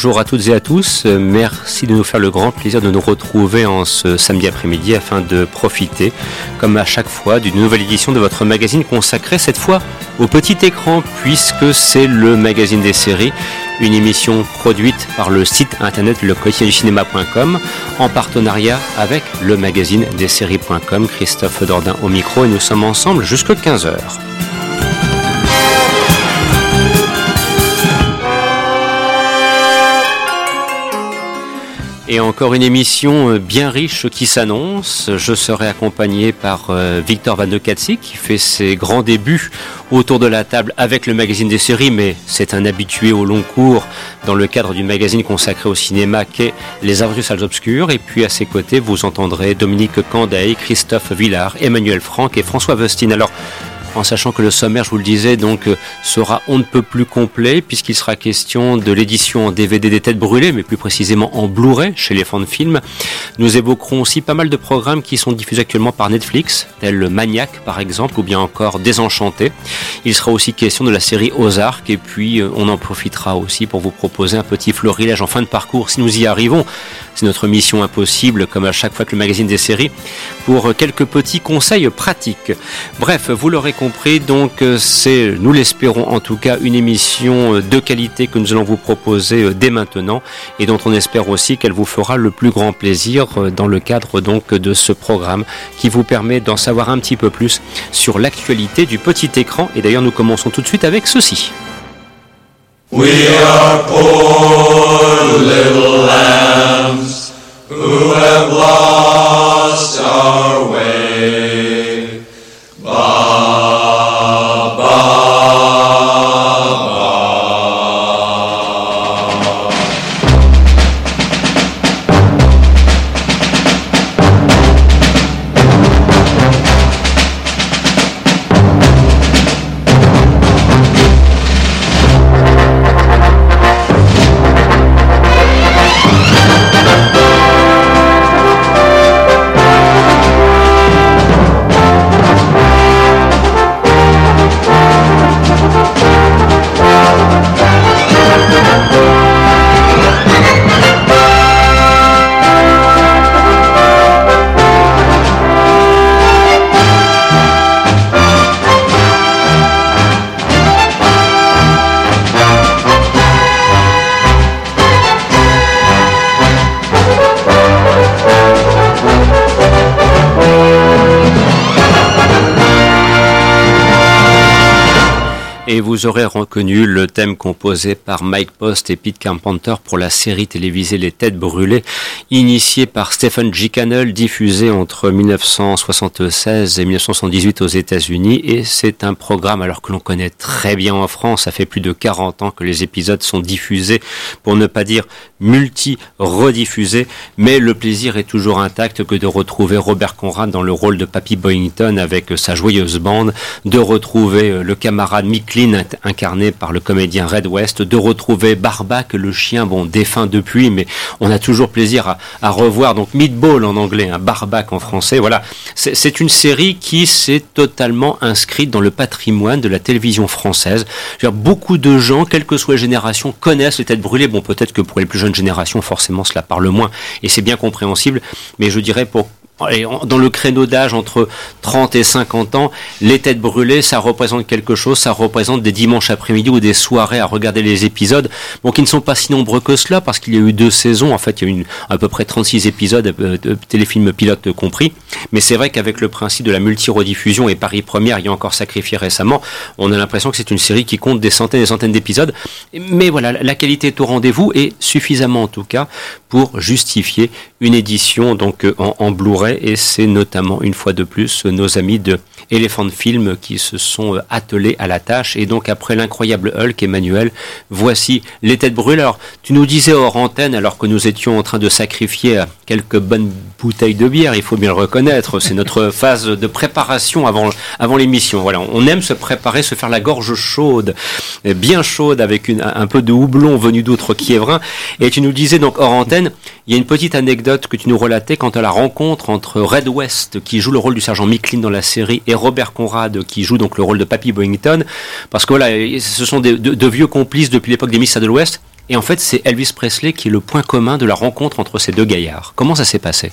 bonjour à toutes et à tous. Merci de nous faire le grand plaisir de nous retrouver en ce samedi après-midi afin de profiter, comme à chaque fois, d'une nouvelle édition de votre magazine consacré cette fois au petit écran, puisque c'est le magazine des séries, une émission produite par le site internet le cinéma.com en partenariat avec le magazine des séries.com. Christophe Dordain au micro et nous sommes ensemble jusqu'à 15h. Et encore une émission euh, bien riche qui s'annonce. Je serai accompagné par euh, Victor Van de Katsi qui fait ses grands débuts autour de la table avec le magazine des séries, mais c'est un habitué au long cours dans le cadre du magazine consacré au cinéma qu'est Les Aventures Salles Obscures. Et puis à ses côtés, vous entendrez Dominique Canday, Christophe Villard, Emmanuel Franck et François Vestine. Alors, en sachant que le sommaire, je vous le disais, donc euh, sera on ne peut plus complet puisqu'il sera question de l'édition en DVD des têtes brûlées, mais plus précisément en Blu-ray chez les fans de films. Nous évoquerons aussi pas mal de programmes qui sont diffusés actuellement par Netflix, tel Maniac par exemple, ou bien encore Désenchanté. Il sera aussi question de la série Ozark et puis euh, on en profitera aussi pour vous proposer un petit florilège en fin de parcours si nous y arrivons. C'est notre mission impossible, comme à chaque fois que le magazine des séries, pour quelques petits conseils pratiques. Bref, vous l'aurez compris, donc c'est, nous l'espérons en tout cas, une émission de qualité que nous allons vous proposer dès maintenant et dont on espère aussi qu'elle vous fera le plus grand plaisir dans le cadre donc de ce programme qui vous permet d'en savoir un petit peu plus sur l'actualité du petit écran. Et d'ailleurs, nous commençons tout de suite avec ceci. We are poor little lambs who have lost Et vous aurez reconnu le thème composé par Mike Post et Pete Carpenter pour la série télévisée Les Têtes Brûlées, initiée par Stephen G. Cannell, diffusée entre 1976 et 1978 aux États-Unis. Et c'est un programme, alors que l'on connaît très bien en France, ça fait plus de 40 ans que les épisodes sont diffusés, pour ne pas dire multi-rediffusés. Mais le plaisir est toujours intact que de retrouver Robert Conrad dans le rôle de Papy Boyington avec sa joyeuse bande, de retrouver le camarade Mick incarné par le comédien Red West, de retrouver Barbac, le chien, bon, défunt depuis, mais on a toujours plaisir à, revoir, donc Meatball en anglais, un hein, Barbac en français, voilà. C'est une série qui s'est totalement inscrite dans le patrimoine de la télévision française. beaucoup de gens, quelle que soit génération, connaissent les têtes brûlées. Bon, peut-être que pour les plus jeunes générations, forcément, cela parle moins, et c'est bien compréhensible, mais je dirais pour dans le créneau d'âge entre 30 et 50 ans, les têtes brûlées, ça représente quelque chose, ça représente des dimanches après-midi ou des soirées à regarder les épisodes, bon, qui ne sont pas si nombreux que cela, parce qu'il y a eu deux saisons, en fait, il y a eu à peu près 36 épisodes, euh, téléfilms pilotes compris, mais c'est vrai qu'avec le principe de la multi-rediffusion et Paris Première y a encore sacrifié récemment, on a l'impression que c'est une série qui compte des centaines et des centaines d'épisodes, mais voilà, la qualité est au rendez-vous et suffisamment en tout cas pour justifier une édition donc en, en Blu-ray et c'est notamment une fois de plus nos amis de Elephant Film qui se sont euh, attelés à la tâche. Et donc après l'incroyable Hulk Emmanuel voici les têtes brûlées. Alors tu nous disais hors antenne alors que nous étions en train de sacrifier quelques bonnes bouteilles de bière il faut bien le reconnaître c'est notre phase de préparation avant avant l'émission. Voilà on aime se préparer se faire la gorge chaude bien chaude avec une, un peu de houblon venu d'autres Kiévrins et tu nous disais donc hors antenne il y a une petite anecdote que tu nous relatais quant à la rencontre entre Red West, qui joue le rôle du sergent Micklin dans la série, et Robert Conrad, qui joue donc le rôle de Papy Boyington. Parce que voilà, ce sont de, vieux complices depuis l'époque des Miss de l'Ouest Et en fait, c'est Elvis Presley qui est le point commun de la rencontre entre ces deux gaillards. Comment ça s'est passé?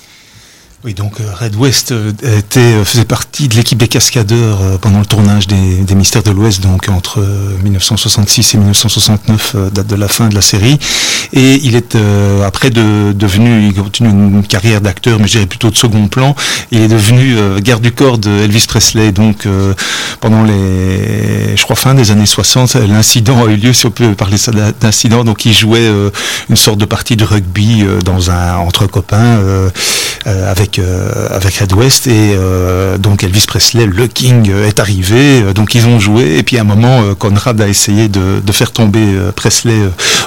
Oui, donc euh, Red West euh, était, euh, faisait partie de l'équipe des cascadeurs pendant le tournage des, Mystères de l'Ouest, donc entre 1966 et 1969, date de la fin de la série. Et il est après de, devenu, il continue une carrière d'acteur, mais je dirais plutôt de second plan. Il est devenu garde du corps de Elvis Presley. Donc pendant les, je crois fin des années 60, l'incident a eu lieu, si on peut parler d'incident. Donc il jouait une sorte de partie de rugby dans un entre copains avec euh, avec Red West et euh, donc Elvis Presley, le King euh, est arrivé, donc ils ont joué et puis à un moment Conrad a essayé de, faire tomber Presley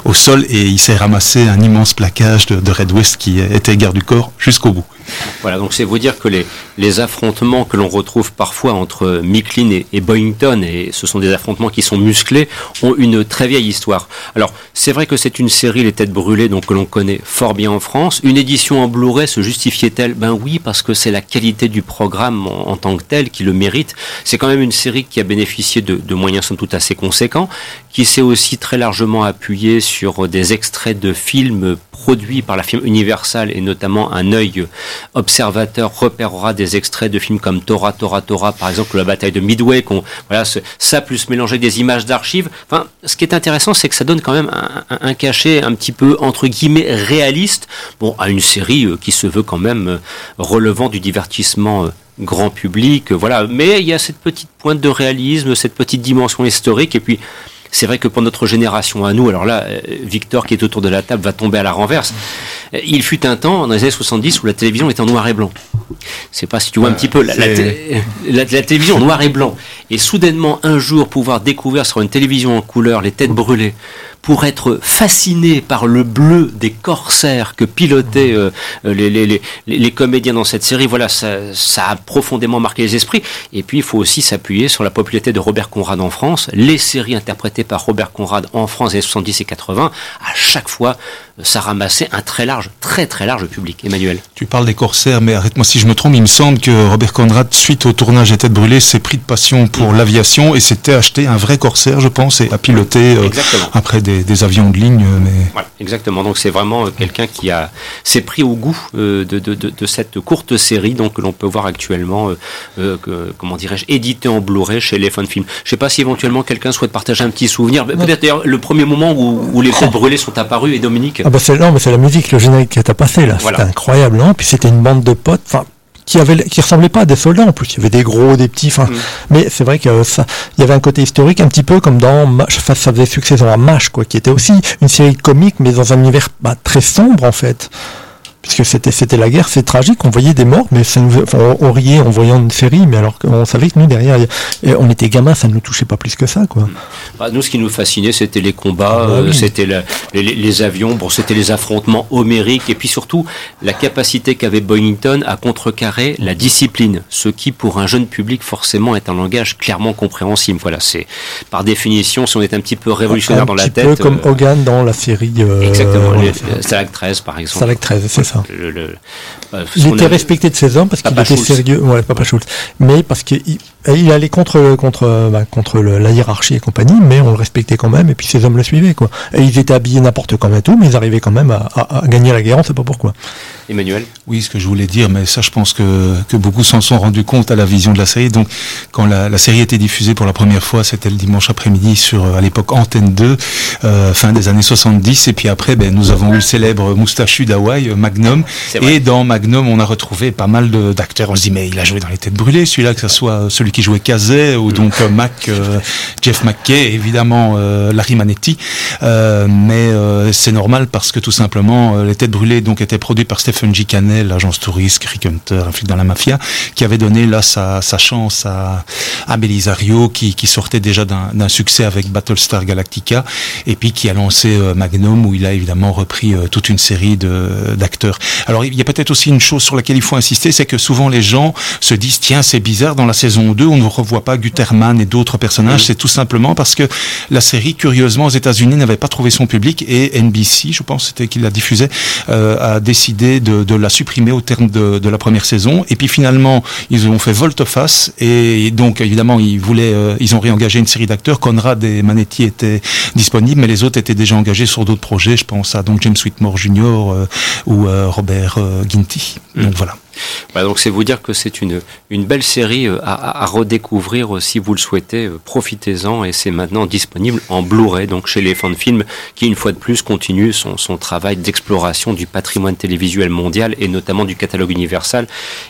au sol et il s'est ramassé un immense plaquage de Red West qui était garde du corps jusqu'au bout. Voilà, donc c'est vous dire que les, les affrontements que l'on retrouve parfois entre Micklin et, et, et ce sont des affrontements qui sont musclés, ont une très vieille histoire. Alors, c'est vrai que c'est une série, Les Têtes Brûlées, donc que l'on connaît fort bien en France. Une édition en Blu-ray se Ben oui, parce que c'est la qualité du programme en, tant que tel qui le mérite. C'est quand même une série qui a bénéficié de, moyens somme toute assez conséquents, qui s'est aussi très largement appuyée sur des extraits de films produits par la firme Universal et notamment un œil observateur repérera des extraits de films comme Tora, Tora, Tora, par exemple, la bataille de Midway, voilà, ça plus mélanger des images d'archives. Enfin, ce qui est intéressant, c'est que ça donne quand même un, cachet un petit peu, entre guillemets, réaliste, bon, à une série euh, qui se veut quand même euh, relevant du divertissement euh, grand public, voilà. Mais il y a cette petite pointe de réalisme, cette petite dimension historique, et puis, c'est vrai que pour notre génération à nous, alors là, Victor qui est autour de la table va tomber à la renverse. Il fut un temps, dans les années 70, où la télévision était en noir et blanc. Je sais pas si tu vois un petit peu la, la, télévision en noir et blanc. Et soudainement, un jour, pouvoir découvrir sur une télévision en couleur les têtes brûlées, pour être fasciné par le bleu des corsaires que pilotaient euh, les, les, les, comédiens dans cette série, voilà, ça, ça, a profondément marqué les esprits. Et puis, il faut aussi s'appuyer sur la popularité de Robert Conrad en France. Les séries interprétées par Robert Conrad en France des 70 et 80, à chaque fois, ça ramassait un très large, très très large public. Emmanuel. Tu parles des corsaires, mais arrête-moi si je me trompe, il me semble que Robert Conrad, suite au tournage des Têtes Brûlées, s'est pris de passion pour l'aviation et s'était acheté un vrai corsaire, je pense, et a piloté euh, après des, avions de ligne. Mais... exactement. Donc c'est vraiment euh, quelqu'un qui a s'est pris au goût euh, de, de, de, cette courte série donc que l'on peut voir actuellement, que, comment dirais-je, édité en Blu-ray chez les Fun Film. Je sais pas si éventuellement quelqu'un souhaite partager un petit souvenir. Peut-être d'ailleurs le premier moment où, où les Têtes Brûlées sont apparus et Dominique. Ah bah c'est non, mais c'est la musique, le générique qui t'a passé là, c'était incroyable, non? Puis c'était une bande de potes, enfin qui avait qui ressemblait pas à des soldats en plus. Il y avait des gros des petits enfin. Mm. mais c'est vrai que ça il y avait un côté historique un petit peu comme dans enfin, ça faisait succès dans la MASH quoi qui était aussi une série comique mais dans un univers bah, très sombre en fait puisque c'était c'était la guerre, c'est tragique. On voyait des morts, mais ça nous, on, riait en voyant une série, mais alors qu'on savait que nous derrière, on était gamins, ça ne nous touchait pas plus que ça, quoi. Bah, nous, ce qui nous fascinait, c'était les combats, ah bah euh, c'était les, avions, bon, c'était les affrontements homériques, et puis surtout la capacité qu'avait Boynton à contrecarrer la discipline, ce qui, pour un jeune public, forcément, est un langage clairement compréhensible. Voilà, c'est par définition, si on est un petit peu révolutionnaire dans la tête, peu comme euh, Hogan dans la série. Euh, exactement, Stalag 13, par exemple. Stalag 13, c'est ça. Euh, il était respecté de ses hommes parce qu'il était sérieux, ouais, Papa Schultz. Mais parce qu'il il allait contre contre bah, contre la hiérarchie et compagnie, mais on le respectait quand même. Et puis ses hommes le suivaient quoi. Et ils étaient habillés n'importe comment et tout, mais ils arrivaient quand même à, gagner la guerre. On sait pas pourquoi. Emmanuel. Oui, ce que je voulais dire, mais ça, je pense que que beaucoup s'en sont rendus compte à la vision de la série. Donc, quand la, la série était diffusée pour la première fois, c'était le dimanche après-midi sur à l'époque Antenne 2, euh, fin des années 70. Et puis après, ben, nous avons eu le célèbre moustachu d'Hawaï, Magnum. Et dans Magnum, on a retrouvé pas mal d'acteurs. On se dit, mais il a joué dans les têtes brûlées, celui-là, que ce soit celui qui jouait Kazé ou donc euh, Mac, euh, Jeff McKay, évidemment euh, Larry Manetti. mais c'est normal parce que tout simplement, les têtes brûlées donc étaient produits par Stephen G. Cannell, l'agence touriste, Rick Hunter, un flic dans la mafia, qui avait donné là sa, sa chance à, à Belisario, qui, qui sortait déjà d'un succès avec Battlestar Galactica, et puis qui a lancé Magnum, où il a évidemment repris toute une série d'acteurs. Alors il y a peut-être aussi une chose sur laquelle il faut insister, c'est que souvent les gens se disent tiens c'est bizarre dans la saison 2 on ne revoit pas Guterman et d'autres personnages. C'est tout simplement parce que la série curieusement aux États-Unis n'avait pas trouvé son public et NBC, je pense c'était qui la diffusait, euh, a décidé de, la supprimer au terme de, de, la première saison. Et puis finalement, ils ont fait volte-face et donc évidemment ils voulaient, ils ont réengagé une série d'acteurs. Conrad et Manetti étaient disponibles, mais les autres étaient déjà engagés sur d'autres projets. Je pense à donc James Whitmore Jr. ou Robert Ginty. Mm. Donc voilà. Bah, donc c'est vous dire que c'est une, une belle série euh, à, à, redécouvrir euh, si vous le souhaitez. Euh, profitez-en et c'est maintenant disponible en Blu-ray, donc chez les fans de films qui une fois de plus continue son, son travail d'exploration du patrimoine télévisuel mondial et notamment du catalogue universal.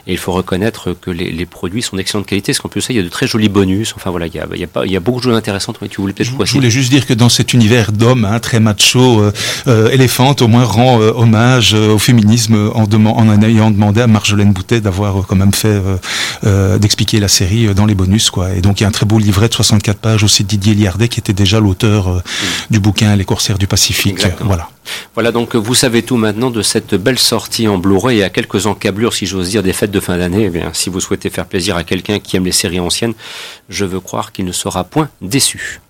Et il faut reconnaître que les, les produits sont d'excellente qualité, parce qu'en plus ça, il y a de très jolis bonus. Enfin voilà, il y a, il y a, pas, il y a beaucoup de choses intéressantes. Mais tu voulais peut-être Je, je voulais juste dire que dans cet univers d'hommes hein, très macho, euh, Elephant au moins rend hommage au féminisme en, en ayant demandé à Marjolaine Boutet d'avoir quand même fait euh, euh, d'expliquer la série euh, dans les bonus quoi. Et donc il y a un très beau livret de 64 pages aussi de Didier Liardet qui était déjà l'auteur du bouquin Les corsaires du Pacifique. Voilà. Voilà donc vous savez tout maintenant de cette belle sortie en Blu-ray et à quelques encablures si j'ose dire des fêtes de fin d'année. Eh bien si vous souhaitez faire plaisir à quelqu'un qui aime les séries anciennes, je veux croire qu'il ne sera point déçu.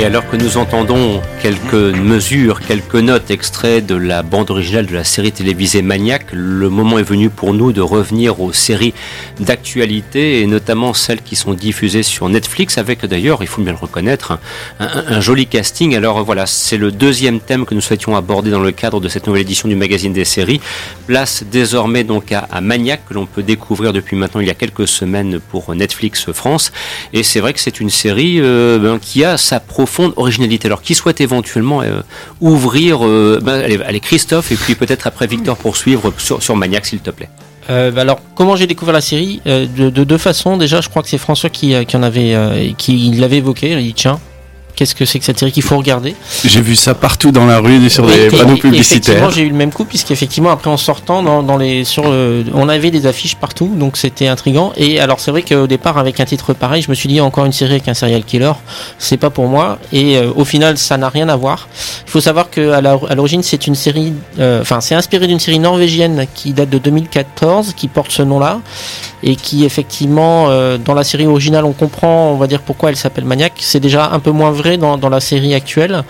Et alors que nous entendons quelques mesures, quelques notes extraits de la bande originale de la série télévisée Maniac, le moment est venu pour nous de revenir aux séries d'actualité et notamment celles qui sont diffusées sur Netflix avec d'ailleurs, il faut bien le reconnaître, un, joli casting. Alors voilà, c'est le deuxième thème que nous souhaitions aborder dans le cadre de cette nouvelle édition du magazine des séries. Place désormais donc à, Maniac que l'on peut découvrir depuis maintenant il y a quelques semaines pour Netflix France. Et c'est vrai que c'est une série euh, ben, qui a sa profondeur profonde originalité. Alors, qui souhaite éventuellement euh, ouvrir euh, ben, allez, Christophe, et puis peut-être après Victor poursuivre sur, sur Maniac, s'il te plaît. Euh, bah alors, comment j'ai découvert la série? De, deux façons. Déjà, je crois que c'est François qui, en avait, qui l'avait évoqué. Il dit qu'est-ce que c'est que cette série qu'il faut regarder. J'ai vu ça partout dans la rue sur des panneaux publicitaires. Effectivement, j'ai eu le même coup puisqu'effectivement après en sortant dans, les sur on avait des affiches partout donc c'était intrigant et alors c'est vrai qu'au départ avec un titre pareil, je me suis dit encore une série avec un serial killer, c'est pas pour moi et euh, au final ça n'a rien à voir. Il faut savoir que à l'origine c'est une série euh, enfin c'est inspiré d'une série norvégienne qui date de 2014 qui porte ce nom-là et qui effectivement euh, dans la série originale on comprend on va dire pourquoi elle s'appelle Maniac c'est déjà un peu moins vrai dans, la série actuelle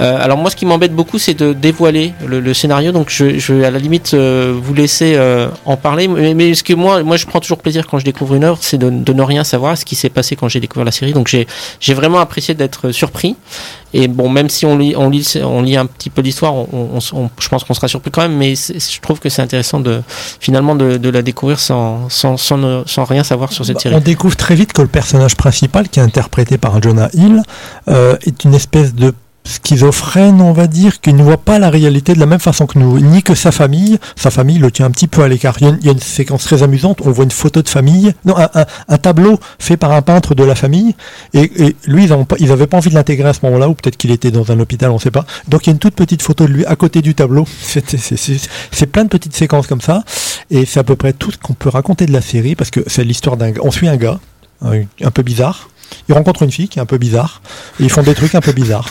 euh, alors moi, ce qui m'embête beaucoup, c'est de dévoiler le, scénario. Donc je, je, vais à la limite euh, vous laisser euh, en parler. Mais, ce que moi, moi, je prends toujours plaisir quand je découvre une œuvre, c'est de, de, ne rien savoir ce qui s'est passé quand j'ai découvert la série. Donc j'ai vraiment apprécié d'être surpris. Et bon, même si on lit, on lit, on lit un petit peu l'histoire, on, on, je pense qu'on sera surpris quand même. Mais je trouve que c'est intéressant de finalement de, de la découvrir sans, sans, sans, sans, rien savoir sur cette bah, série. On découvre très vite que le personnage principal, qui est interprété par Jonah Hill, est une espèce de schizophrène, on va dire, qui ne voit pas la réalité de la même façon que nous, ni que sa famille. Sa famille le tient un petit peu à l'écart. Il, y a une séquence très amusante, on voit une photo de famille, non, un, tableau fait par un peintre de la famille, et, lui, ils n'avaient pas, envie de l'intégrer à ce moment-là, ou peut-être qu'il était dans un hôpital, on ne sait pas. Donc il y a une toute petite photo de lui à côté du tableau. C'est plein de petites séquences comme ça, et c'est à peu près tout ce qu'on peut raconter de la série, parce que c'est l'histoire d'un... On suit un gars, un peu bizarre, il rencontre une fille qui est un peu bizarre, et ils font des trucs un peu bizarres.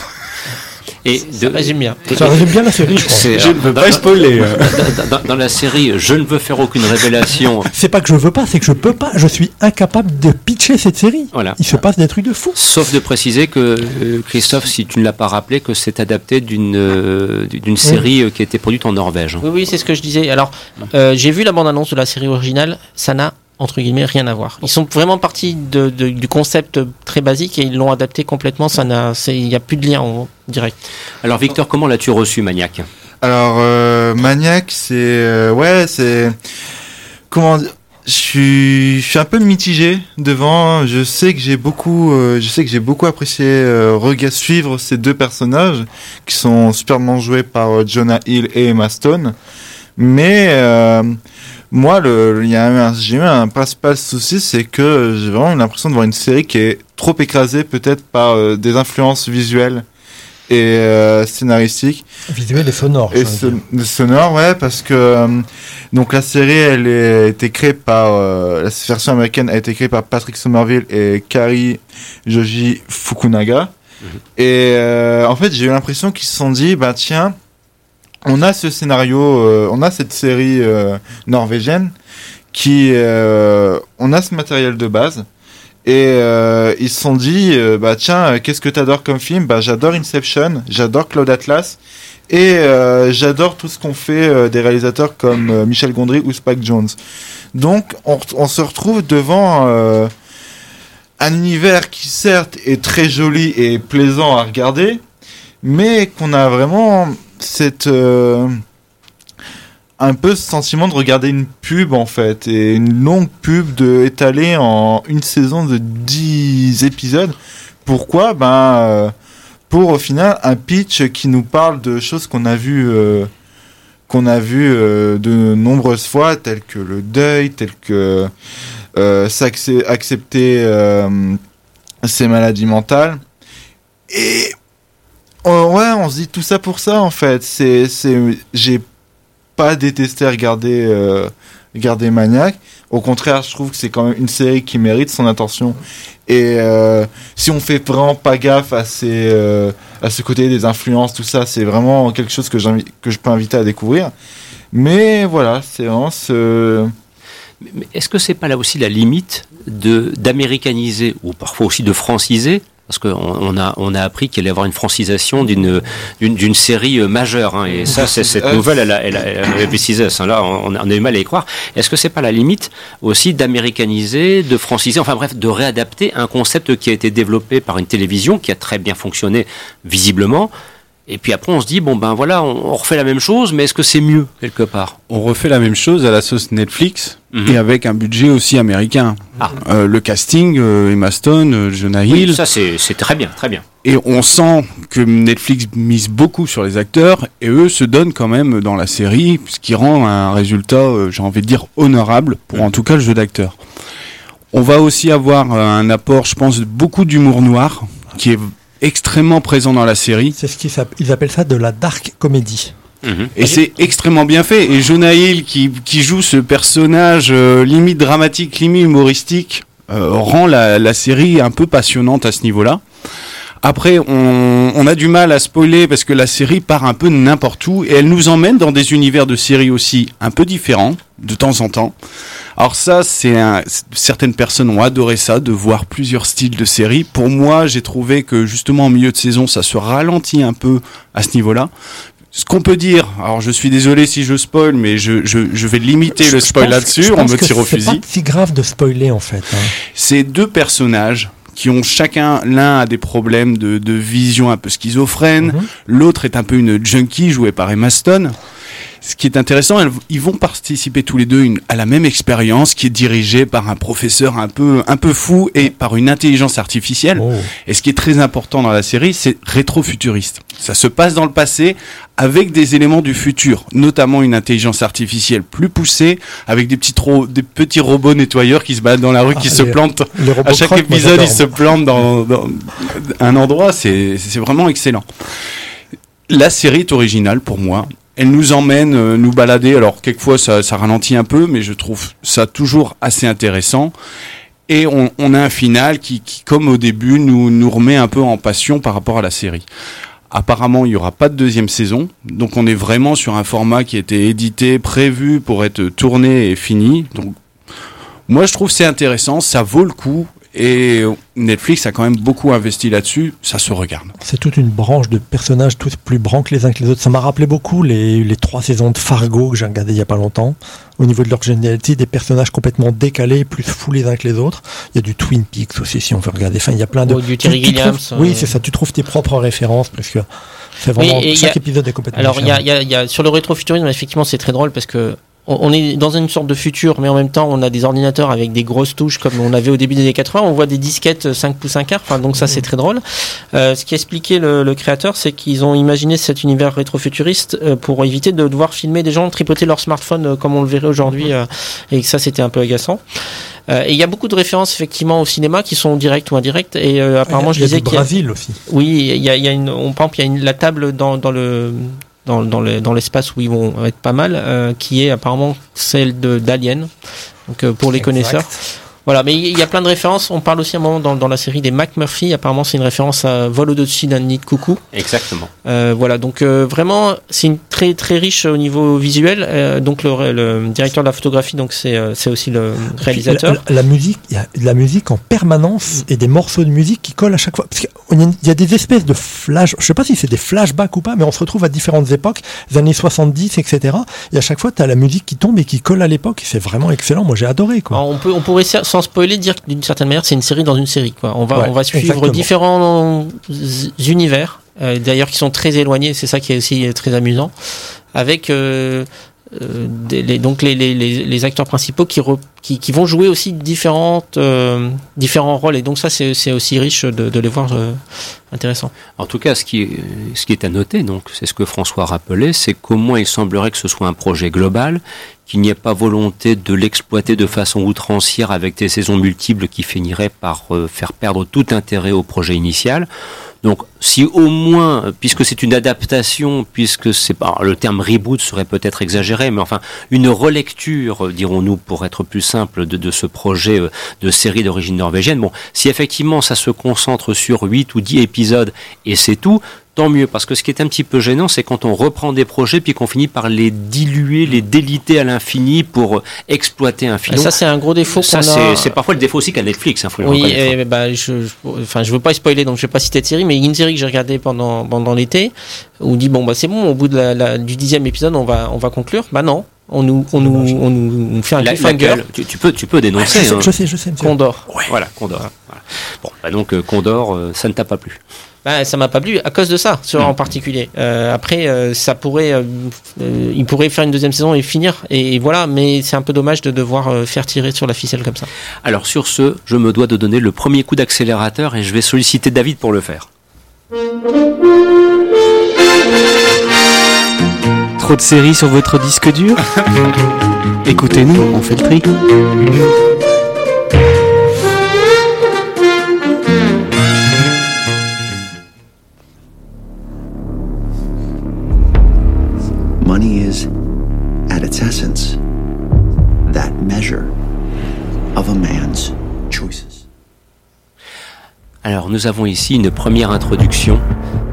Et de... Ça résume bien. Ça résume bien la série, je crois. Je ne veux pas spoiler. Euh. Dans, la série, je ne veux faire aucune révélation. C'est pas que je veux pas, c'est que je peux pas. Je suis incapable de pitcher cette série. Voilà. Il se passe des trucs de fou. Sauf de préciser que, euh, Christophe, si tu ne l'as pas rappelé, que c'est adapté d'une euh, d'une série qui a été produite en Norvège. Oui, oui, c'est ce que je disais. Alors, j'ai vu la bande-annonce de la série originale. Ça n'a entre guillemets rien à voir. Ils sont vraiment partis de, du concept très basique et ils l'ont adapté complètement. Ça n'a, il n'y a plus de lien en direct. Alors Victor, comment l'as-tu reçu, Maniac? Alors euh, Maniac, c'est euh, ouais, c'est comment je suis, je suis un peu mitigé devant. Je sais que j'ai beaucoup, euh, je sais que j'ai beaucoup apprécié euh, suivre ces deux personnages qui sont superbement joués par Jonah Hill et Emma Stone. Mais moi, le, y a j'ai eu un principal souci, c'est que j'ai vraiment l'impression de voir une série qui est trop écrasée peut-être par euh, des influences visuelles et euh, scénaristiques. Visuelles et sonores. Et sonores, ouais, parce que euh, donc la série, elle a été créée par la version américaine a été créée par Patrick Somerville et Kari Joji Fukunaga. Mhm. Et en fait, j'ai eu l'impression qu'ils se sont dit, bah tiens on a ce scénario, euh, on a cette série euh, norvégienne qui, euh, on a ce matériel de base. Et ils se sont dit, bah tiens, qu'est-ce que t'adores comme film? Bah j'adore Inception, j'adore Cloud Atlas, et j'adore tout ce qu'on fait des réalisateurs comme Michel Gondry ou Spike Jones. Donc on, on se retrouve devant un univers qui certes est très joli et plaisant à regarder, mais qu'on a vraiment cette euh, un peu ce sentiment de regarder une pub en fait et une longue pub de étalée en une saison de 10 épisodes. Pourquoi? Ben euh, pour au final un pitch qui nous parle de choses qu'on a vu euh, qu'on a vu de nombreuses fois telles que le deuil, telles que accepter ses maladies mentales et Oh, ouais, on se dit tout ça pour ça en fait. C'est, c'est, j'ai pas détesté regarder, euh, regarder Maniac. Au contraire, je trouve que c'est quand même une série qui mérite son attention. Et euh, si on fait vraiment pas gaffe à ces, euh, à ce côté des influences, tout ça, c'est vraiment quelque chose que que je peux inviter à découvrir. Mais voilà, c'est vraiment ce. Est-ce que c'est pas là aussi la limite de d'américaniser ou parfois aussi de franciser parce qu'on a, on a appris qu'il allait y avoir une francisation d'une, d'une, série euh, majeure. Hein, et ça, c'est, cette nouvelle, elle, a, elle, avait précisé Là, on, a eu mal à y croire. Est-ce que c'est pas la limite aussi d'américaniser, de franciser, enfin bref, de réadapter un concept qui a été développé par une télévision qui a très bien fonctionné visiblement et puis après, on se dit, bon ben voilà, on, refait la même chose, mais est-ce que c'est mieux quelque part? On refait la même chose à la sauce Netflix mhm. et avec un budget aussi américain. Ah. Euh, le casting, euh, Emma Stone, euh, Jonah Hill. ça c'est très bien, très bien. Et on sent que Netflix mise beaucoup sur les acteurs et eux se donnent quand même dans la série, ce qui rend un résultat, j'ai envie de dire, honorable pour mhm. en tout cas le jeu d'acteur. On va aussi avoir un apport, je pense, beaucoup d'humour noir qui est extrêmement présent dans la série. C'est ce qu'ils appellent ça de la dark comedy. Mhm. Et c'est extrêmement bien fait. Et Jonah Hill qui, qui joue ce personnage euh, limite dramatique, limite humoristique, euh, rend la, la, série un peu passionnante à ce niveau-là. Après, on, on, a du mal à spoiler parce que la série part un peu n'importe où et elle nous emmène dans des univers de séries aussi un peu différents de temps en temps. Alors ça, c'est certaines personnes ont adoré ça, de voir plusieurs styles de séries. Pour moi, j'ai trouvé que justement en milieu de saison, ça se ralentit un peu à ce niveau-là. Ce qu'on peut dire, alors je suis désolé si je spoil, mais je, je, je vais limiter le spoil là-dessus, on me tire au fusil. C'est si grave de spoiler en fait. Hein. C'est deux personnages qui ont chacun, l'un a des problèmes de, de vision un peu schizophrène, mhm. l'autre est un peu une junkie jouée par Emma Stone ce qui est intéressant, ils vont participer tous les deux à la même expérience qui est dirigée par un professeur un peu, un peu fou et par une intelligence artificielle. Oh. Et ce qui est très important dans la série, c'est rétro-futuriste. Ça se passe dans le passé avec des éléments du futur, notamment une intelligence artificielle plus poussée, avec des petits, des petits robots nettoyeurs qui se baladent dans la rue, qui ah, se plantent. à chaque épisode, ils se plantent dans, dans un endroit. C'est vraiment excellent. La série est originale pour moi elle nous emmène euh, nous balader. Alors quelquefois ça, ralentit un peu, mais je trouve ça toujours assez intéressant. Et on, a un final qui, qui, comme au début, nous, nous remet un peu en passion par rapport à la série. Apparemment, il n'y aura pas de deuxième saison, donc on est vraiment sur un format qui a été édité, prévu pour être tourné et fini. Donc, moi, je trouve c'est intéressant, ça vaut le coup. Et Netflix a quand même beaucoup investi là-dessus, ça se regarde. C'est toute une branche de personnages tous plus brancs que les uns que les autres. Ça m'a rappelé beaucoup les, les, trois saisons de Fargo que j'ai regardé il y a pas longtemps. Au niveau de l'originalité, des personnages complètement décalés, plus fous les uns que les autres. Il y a du Twin Peaks aussi, si on veut regarder. Enfin, il y a plein de. du Terry Gilliams. Oui, euh. c'est ça. Tu trouves tes propres références parce que c'est vraiment chaque épisode est complètement. Alors, il y a, y a, sur le rétrofuturisme, effectivement, c'est très drôle parce que on est dans une sorte de futur, mais en même temps, on a des ordinateurs avec des grosses touches comme on avait au début des années 80. On voit des disquettes 5 pouces 1 quart. Enfin, donc ça, c'est très drôle. Euh, ce qui expliquait le, le créateur, c'est qu'ils ont imaginé cet univers rétrofuturiste euh, pour éviter de devoir filmer des gens tripoter leur smartphone euh, comme on le verrait aujourd'hui, euh, et que ça, c'était un peu agaçant. Euh, et il y a beaucoup de références effectivement au cinéma qui sont directes ou indirectes. Et euh, apparemment, je a disais du qu'il y a, aussi. oui, il y a, il y a une, on par exemple, il y a une, la table dans, dans le dans, dans le- dans l'espace où ils vont être pas mal, euh, qui est apparemment celle de d'Alien. Donc euh, pour les Exact. connaisseurs. Voilà, mais il y a plein de références. On parle aussi à un moment dans, dans la série des McMurphy. Apparemment, c'est une référence à Vol au-dessus d'un nid de coucou. Exactement. Euh, voilà, donc euh, vraiment, c'est une très très riche au niveau visuel. Euh, donc le, le directeur de la photographie, donc c'est euh, c'est aussi le réalisateur. La, la musique, il y a de la musique en permanence et des morceaux de musique qui collent à chaque fois. Parce qu'il y a une- il y a des espèces de flash, je sais pas si c'est des flashbacks ou pas, mais on se retrouve à différentes époques, les années 70, etc. Et à chaque fois, tu as la musique qui tombe et qui colle à l'époque. et C'est vraiment excellent. Moi, j'ai adoré, quoi. Alors, on peut on pourrait sans spoiler dire que d'une certaine manière c'est une série dans une série. Quoi. On va Ouais, on va suivre exactement. différents univers, d'ailleurs qui sont très éloignés. C'est ça qui est aussi euh, très amusant, avec euh, euh, les, donc les, acteurs principaux qui, vont jouer aussi différentes, euh, différents rôles. Et donc ça, c'est aussi riche de, les voir euh, intéressant. En tout cas, ce qui est, à noter, donc, c'est ce que François rappelait, c'est qu'au moins il semblerait que ce soit un projet global, qu'il n'y ait pas volonté de l'exploiter de façon outrancière avec des saisons multiples qui finiraient par euh, faire perdre tout intérêt au projet initial. Donc, si au moins, puisque c'est une adaptation, puisque c'est pas le terme reboot serait peut-être exagéré, mais enfin une relecture, dirons-nous, pour être plus simple, de, ce projet euh, de série d'origine norvégienne. Bon, si effectivement ça se concentre sur 8 ou 10 épisodes et c'est tout, tant mieux. Parce que ce qui est un petit peu gênant, c'est quand on reprend des projets puis qu'on finit par les diluer, les déliter à l'infini pour euh, exploiter un Et filon. ça, c'est un gros défaut Ça, a. c'est parfois le défaut aussi qu'a Netflix. Hein, faut Oui, et, bah, je, je, enfin, je veux pas spoiler, donc je vais pas citer de série, mais il y a une série que j'ai regardée pendant, pendant l'été, où on dit bon bah c'est bon, au bout de la, la- du dixième épisode, on va, on va conclure. Bah non, on nous, on nous, on nous fait un La- cliffhanger. laquelle tu, tu peux, tu peux je, dénoncer. sais, hein. je sais, je sais, monsieur. Condor. Voilà, Condor. Voilà. Bon, bah donc euh, Condor, euh, ça ne t'a pas plu. Bah, ça m'a pas plu à cause de ça, sur, en particulier. Euh, après, euh, ça pourrait, euh, euh, il pourrait faire une deuxième saison et finir, et, voilà. Mais c'est un peu dommage de devoir euh, faire tirer sur la ficelle comme ça. Alors sur ce, je me dois de donner le premier coup d'accélérateur et je vais solliciter David pour le faire. Trop de séries sur votre disque dur? Écoutez-nous, on fait le tri. Alors nous avons ici une première introduction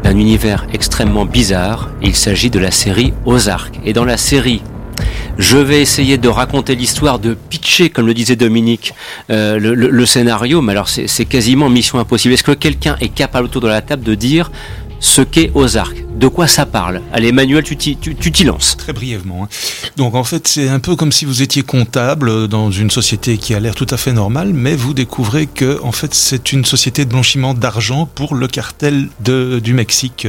d'un univers extrêmement bizarre. Il s'agit de la série Ozark. Et dans la série, je vais essayer de raconter l'histoire, de pitcher, comme le disait Dominique, euh, le, le- scénario, mais alors c'est c'est quasiment mission impossible. Est-ce que quelqu'un est capable autour de la table de dire ce qu'est Ozark? De quoi ça parle Allez, Emmanuel, tu t'y tu, lances. Très brièvement. hein. Donc en fait, c'est un peu comme si vous étiez comptable dans une société qui a l'air tout à fait normale, mais vous découvrez que en fait c'est une société de blanchiment d'argent pour le cartel de, du Mexique.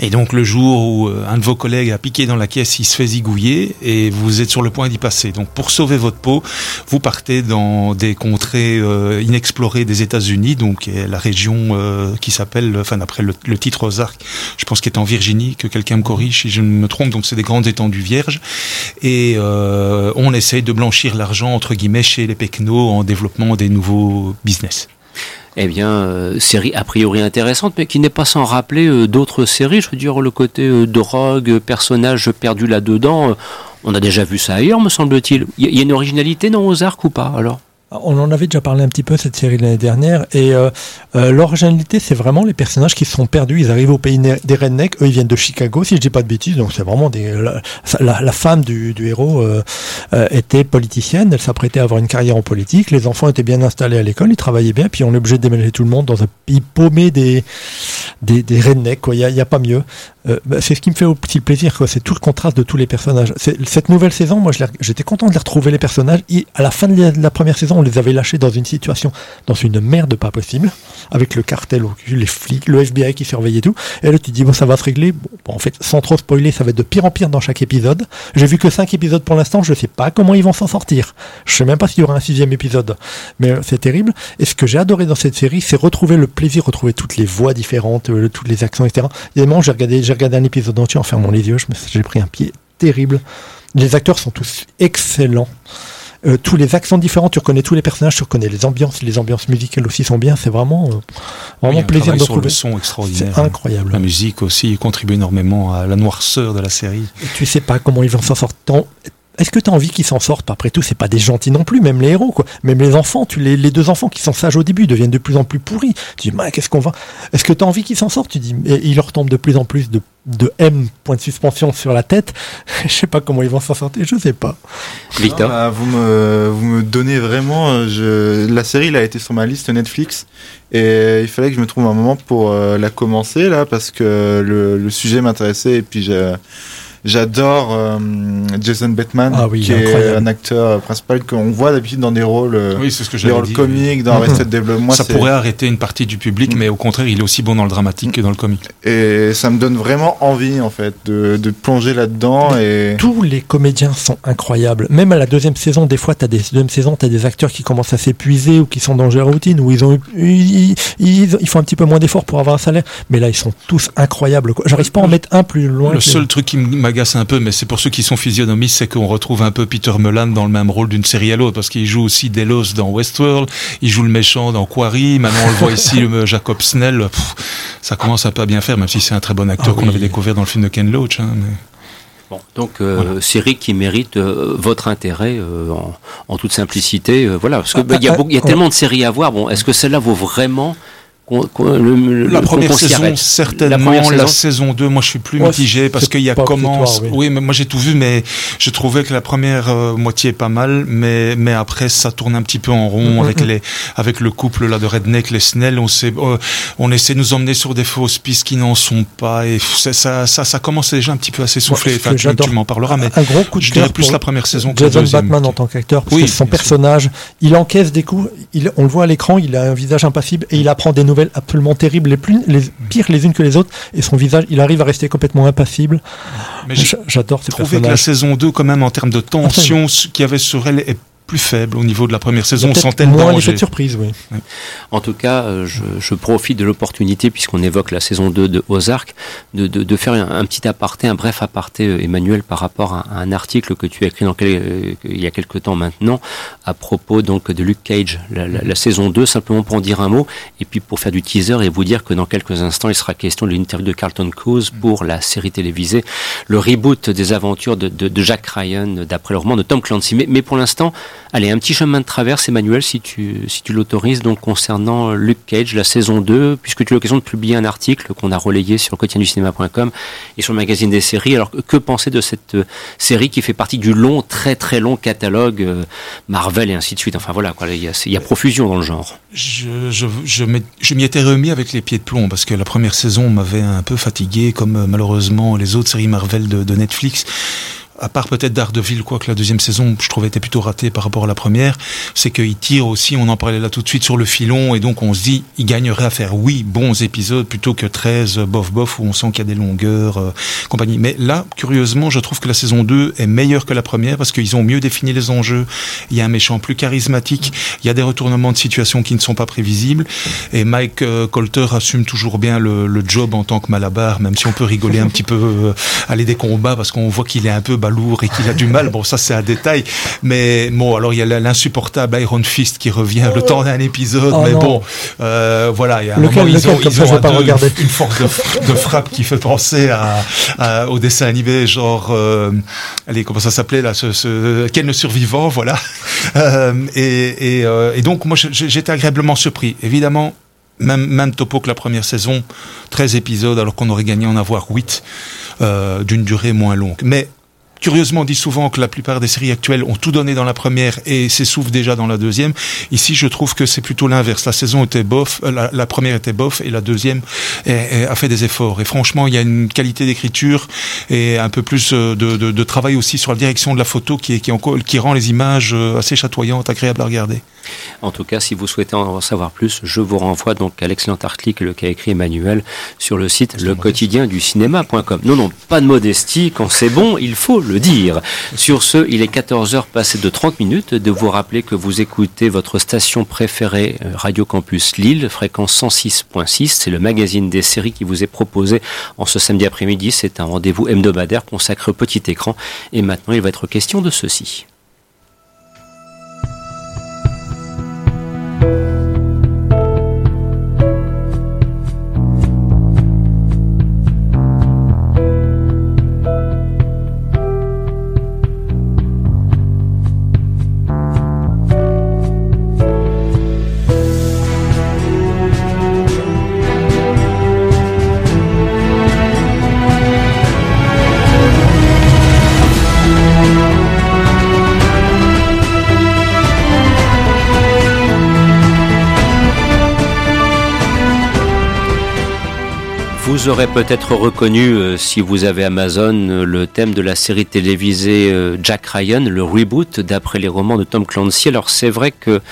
Et donc le jour où euh, un de vos collègues a piqué dans la caisse, il se fait zigouiller et vous êtes sur le point d'y passer. Donc pour sauver votre peau, vous partez dans des contrées euh, inexplorées des États-Unis, donc la région euh, qui s'appelle, enfin d'après le, titre Ozark, je pense qu'il est en Que quelqu'un me corrige si je ne me trompe, donc c'est des grandes étendues vierges. Et euh, on essaye de blanchir l'argent, entre guillemets, chez les Pecnos en développement des nouveaux business. Eh bien, euh, série a priori intéressante, mais qui n'est pas sans rappeler euh, d'autres séries. Je veux dire, le côté drogue, personnage perdu là-dedans, on a déjà vu ça ailleurs, me semble-t-il. Il y, y a une originalité dans Ozark ou pas, alors? On en avait déjà parlé un petit peu cette série l'année dernière et euh, euh, l'originalité c'est vraiment les personnages qui se sont perdus. Ils arrivent au pays des rednecks. Eux ils viennent de Chicago si je dis pas de bêtises. Donc c'est vraiment des la, femme du, héros euh, était politicienne. Elle s'apprêtait à avoir une carrière en politique. Les enfants étaient bien installés à l'école. Ils travaillaient bien. Puis on est obligé de déménager tout le monde dans un pays paumé des des, des rednecks. Quoi. Il y a, il y a pas mieux. Euh, bah, c'est ce qui me fait au petit plaisir, quoi. C'est tout le contraste de tous les personnages. Cette nouvelle saison, moi, j'étais content de les retrouver les personnages. Et à la fin de la, première saison, on les avait lâchés dans une situation, dans une merde pas possible, avec le cartel les flics, le FBI qui surveillait tout. Et là, tu dis bon, ça va se régler. Bon, en fait, sans trop spoiler, ça va être de pire en pire dans chaque épisode. J'ai vu que cinq épisodes pour l'instant. Je sais pas comment ils vont s'en sortir. Je sais même pas s'il y aura un sixième épisode. Mais euh, c'est terrible. Et ce que j'ai adoré dans cette série, c'est retrouver le plaisir, retrouver toutes les voix différentes, euh, toutes les actions, etc. Évidemment, j'ai regardé j'ai regardé un épisode entier en fermant les yeux, j'ai pris un pied terrible. Les acteurs sont tous excellents. Euh, tous les accents différents, tu reconnais tous les personnages, tu reconnais les ambiances, les ambiances musicales aussi sont bien. C'est vraiment, euh, vraiment plaisir de retrouver. le son extraordinaire. C'est incroyable. La musique aussi contribue énormément à la noirceur de la série. Et tu sais pas comment ils vont s'en sortir est-ce que tu as envie qu'ils s'en sortent Après tout, c'est pas des gentils non plus, même les héros, quoi. Même les enfants, tu les, les deux enfants qui sont sages au début deviennent de plus en plus pourris. Tu dis, qu'est-ce qu'on va Est-ce que tu as envie qu'ils s'en sortent? Tu dis, et il leur tombe de plus en plus de, de M, point de suspension sur la tête. je sais pas comment ils vont s'en sortir, je sais pas. Victor bah, vous, me, vous me donnez vraiment. Euh, je... La série, elle a été sur ma liste Netflix. Et il fallait que je me trouve un moment pour euh, la commencer, là, parce que le, le sujet m'intéressait et puis j'ai J'adore euh, Jason Bateman, ah qui est un acteur principal qu'on voit d'habitude dans des rôles, euh, oui, ce que des rôles comiques, dans Arrested. Development. Ça pourrait arrêter une partie du public, mais au contraire, il est aussi bon dans le dramatique que dans le comique. Et ça me donne vraiment envie, en fait, de, de plonger là-dedans. Et... Tous les comédiens sont incroyables. Même à la deuxième saison, des fois, tu as des deuxième saison, tu as des acteurs qui commencent à s'épuiser ou qui sont dans leur routine, où ils, ont, ils, ils, font un petit peu moins d'efforts pour avoir un salaire. Mais là, ils sont tous incroyables. J'arrive pas à en mettre un plus loin. Le seul truc qui m'a m'agace un peu, mais c'est pour ceux qui sont physionomistes, c'est qu'on retrouve un peu Peter Mullan dans le même rôle d'une série à l'autre, parce qu'il joue aussi Delos dans Westworld, il joue le méchant dans Quarry, maintenant on le voit ici, le Jacob Snell, ça commence un peu à bien faire, même si c'est un très bon acteur ah qu'on avait découvert dans le film de Ken Loach. Hein, Bon, donc euh, série qui mérite euh, votre intérêt euh, en, toute simplicité, voilà, parce que bah, il y a, y a tellement de séries à voir. Bon, est-ce que celle-là vaut vraiment la première saison, certainement. La, saison 2, moi je suis plus mitigé parce qu'il y a commence. Oui. mais moi j'ai tout vu, mais je trouvais que la première euh, moitié est pas mal, mais mais après ça tourne un petit peu en rond avec les avec le couple là de Redneck, les Snell. On sait, euh, on essaie de nous emmener sur des fausses pistes qui n'en sont pas et ça, ça ça, commence déjà un petit peu à s'essouffler. enfin, tu, m'en parleras, mais un gros coup de je dirais plus la première saison. Jason Batman en tant qu'acteur, oui, son personnage, il encaisse des coups. Il, on le voit à l'écran, il a un visage impassible et il apprend des nouvelles absolument terribles, les, plus, les pires les unes que les autres, et son visage, il arrive à rester complètement impassible. J'adore ces personnages. que la saison 2, quand même, en termes de tension, qu'il y avait sur elle est plus faible au niveau de la première saison, sans tel moins l'effet de surprise, oui. En tout cas, euh, je, je profite de l'opportunité, puisqu'on évoque la saison 2 de Ozark, de, de, de faire un, petit aparté, un bref aparté, euh, Emmanuel, par rapport à, un article que tu as écrit dans quel, euh, il y a quelque temps maintenant, à propos donc de Luke Cage, la, la, saison 2, simplement pour en dire un mot, et puis pour faire du teaser et vous dire que dans quelques instants, il sera question de l'interview de Carlton Cuse pour la série télévisée, le reboot des aventures de, de Jack Ryan, d'après le roman de Tom Clancy. Mais, mais pour l'instant, Allez, un petit chemin de traverse, Emmanuel, si tu, si tu l'autorises, donc concernant Luke Cage, la saison 2, puisque tu as l'occasion de publier un article qu'on a relayé sur quotidienducinéma.com et sur le magazine des séries. Alors, que penser de cette euh, série qui fait partie du long, très très long catalogue euh, Marvel et ainsi de suite? Enfin voilà, il, y a, y a profusion dans le genre. Je, je, je m'y étais remis avec les pieds de plomb, parce que la première saison m'avait un peu fatigué, comme euh, malheureusement les autres séries Marvel de Netflix à part peut-être d'Ardeville, quoi que la deuxième saison, je trouvais était plutôt ratée par rapport à la première, c'est qu'il tire aussi, on en parlait là tout de suite, sur le filon, et donc on se dit, il gagnerait à faire, oui, bons épisodes, plutôt que 13 bof bof, où on sent qu'il y a des longueurs, euh, compagnie. Mais là, curieusement, je trouve que la saison 2 est meilleure que la première, parce qu'ils ont mieux défini les enjeux, il y a un méchant plus charismatique, il y a des retournements de situation qui ne sont pas prévisibles, et Mike euh, Colter assume toujours bien le, le, job en tant que Malabar, même si on peut rigoler un petit peu, euh, aller des combats, parce qu'on voit qu'il est un peu lourd et qu'il a du mal. Bon, ça c'est un détail. Mais bon, alors il y a l'insupportable Iron Fist qui revient le temps d'un épisode. Oh mais bon, euh, voilà, il y a un moment, ils ont, ils ont une force de, frappe qui fait penser à, au dessin animé, genre, euh, allez, comment ça s'appelait là, ce, ce Ken le survivant, voilà. Euh, et, et, euh, et donc moi j'étais agréablement surpris. Évidemment, même, même topo que la première saison, 13 épisodes alors qu'on aurait gagné en avoir 8 euh, d'une durée moins longue. Mais curieusement, on dit souvent que la plupart des séries actuelles ont tout donné dans la première et s'essoufflent déjà dans la deuxième. Ici, je trouve que c'est plutôt l'inverse. La saison était bof, euh, la, première était bof et la deuxième a fait des efforts. Et franchement, il y a une qualité d'écriture et un peu plus euh, de, travail aussi sur la direction de la photo qui, qui, qui rend les images euh, assez chatoyantes, agréables à regarder. En tout cas, si vous souhaitez en savoir plus, je vous renvoie donc à l'excellent article qu'a écrit Emmanuel sur le site lequotidienducinéma.com. Non, non, pas de modestie, quand c'est bon, il faut le dire. Sur ce, il est 14h passé de 30 minutes, de vous rappeler que vous écoutez votre station préférée euh, Radio Campus Lille, fréquence 106.6, c'est le magazine des séries qui vous est proposé en ce samedi après-midi, c'est un rendez-vous hebdomadaire consacré au petit écran et maintenant il va être question de ceci. Vous aurez peut-être reconnu, euh, si vous avez Amazon, euh, le thème de la série télévisée euh, Jack Ryan, le reboot d'après les romans de Tom Clancy. Alors c'est vrai que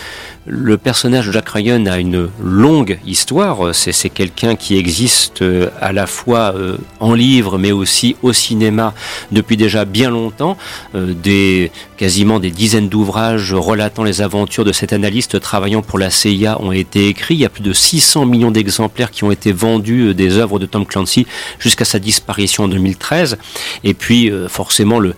le personnage de Jack Ryan a une longue histoire. C'est quelqu'un qui existe à la fois en livre, mais aussi au cinéma depuis déjà bien longtemps. Des quasiment des dizaines d'ouvrages relatant les aventures de cet analyste travaillant pour la CIA ont été écrits. Il y a plus de 600 millions d'exemplaires qui ont été vendus des œuvres de Tom Clancy jusqu'à sa disparition en 2013. Et puis, forcément, le,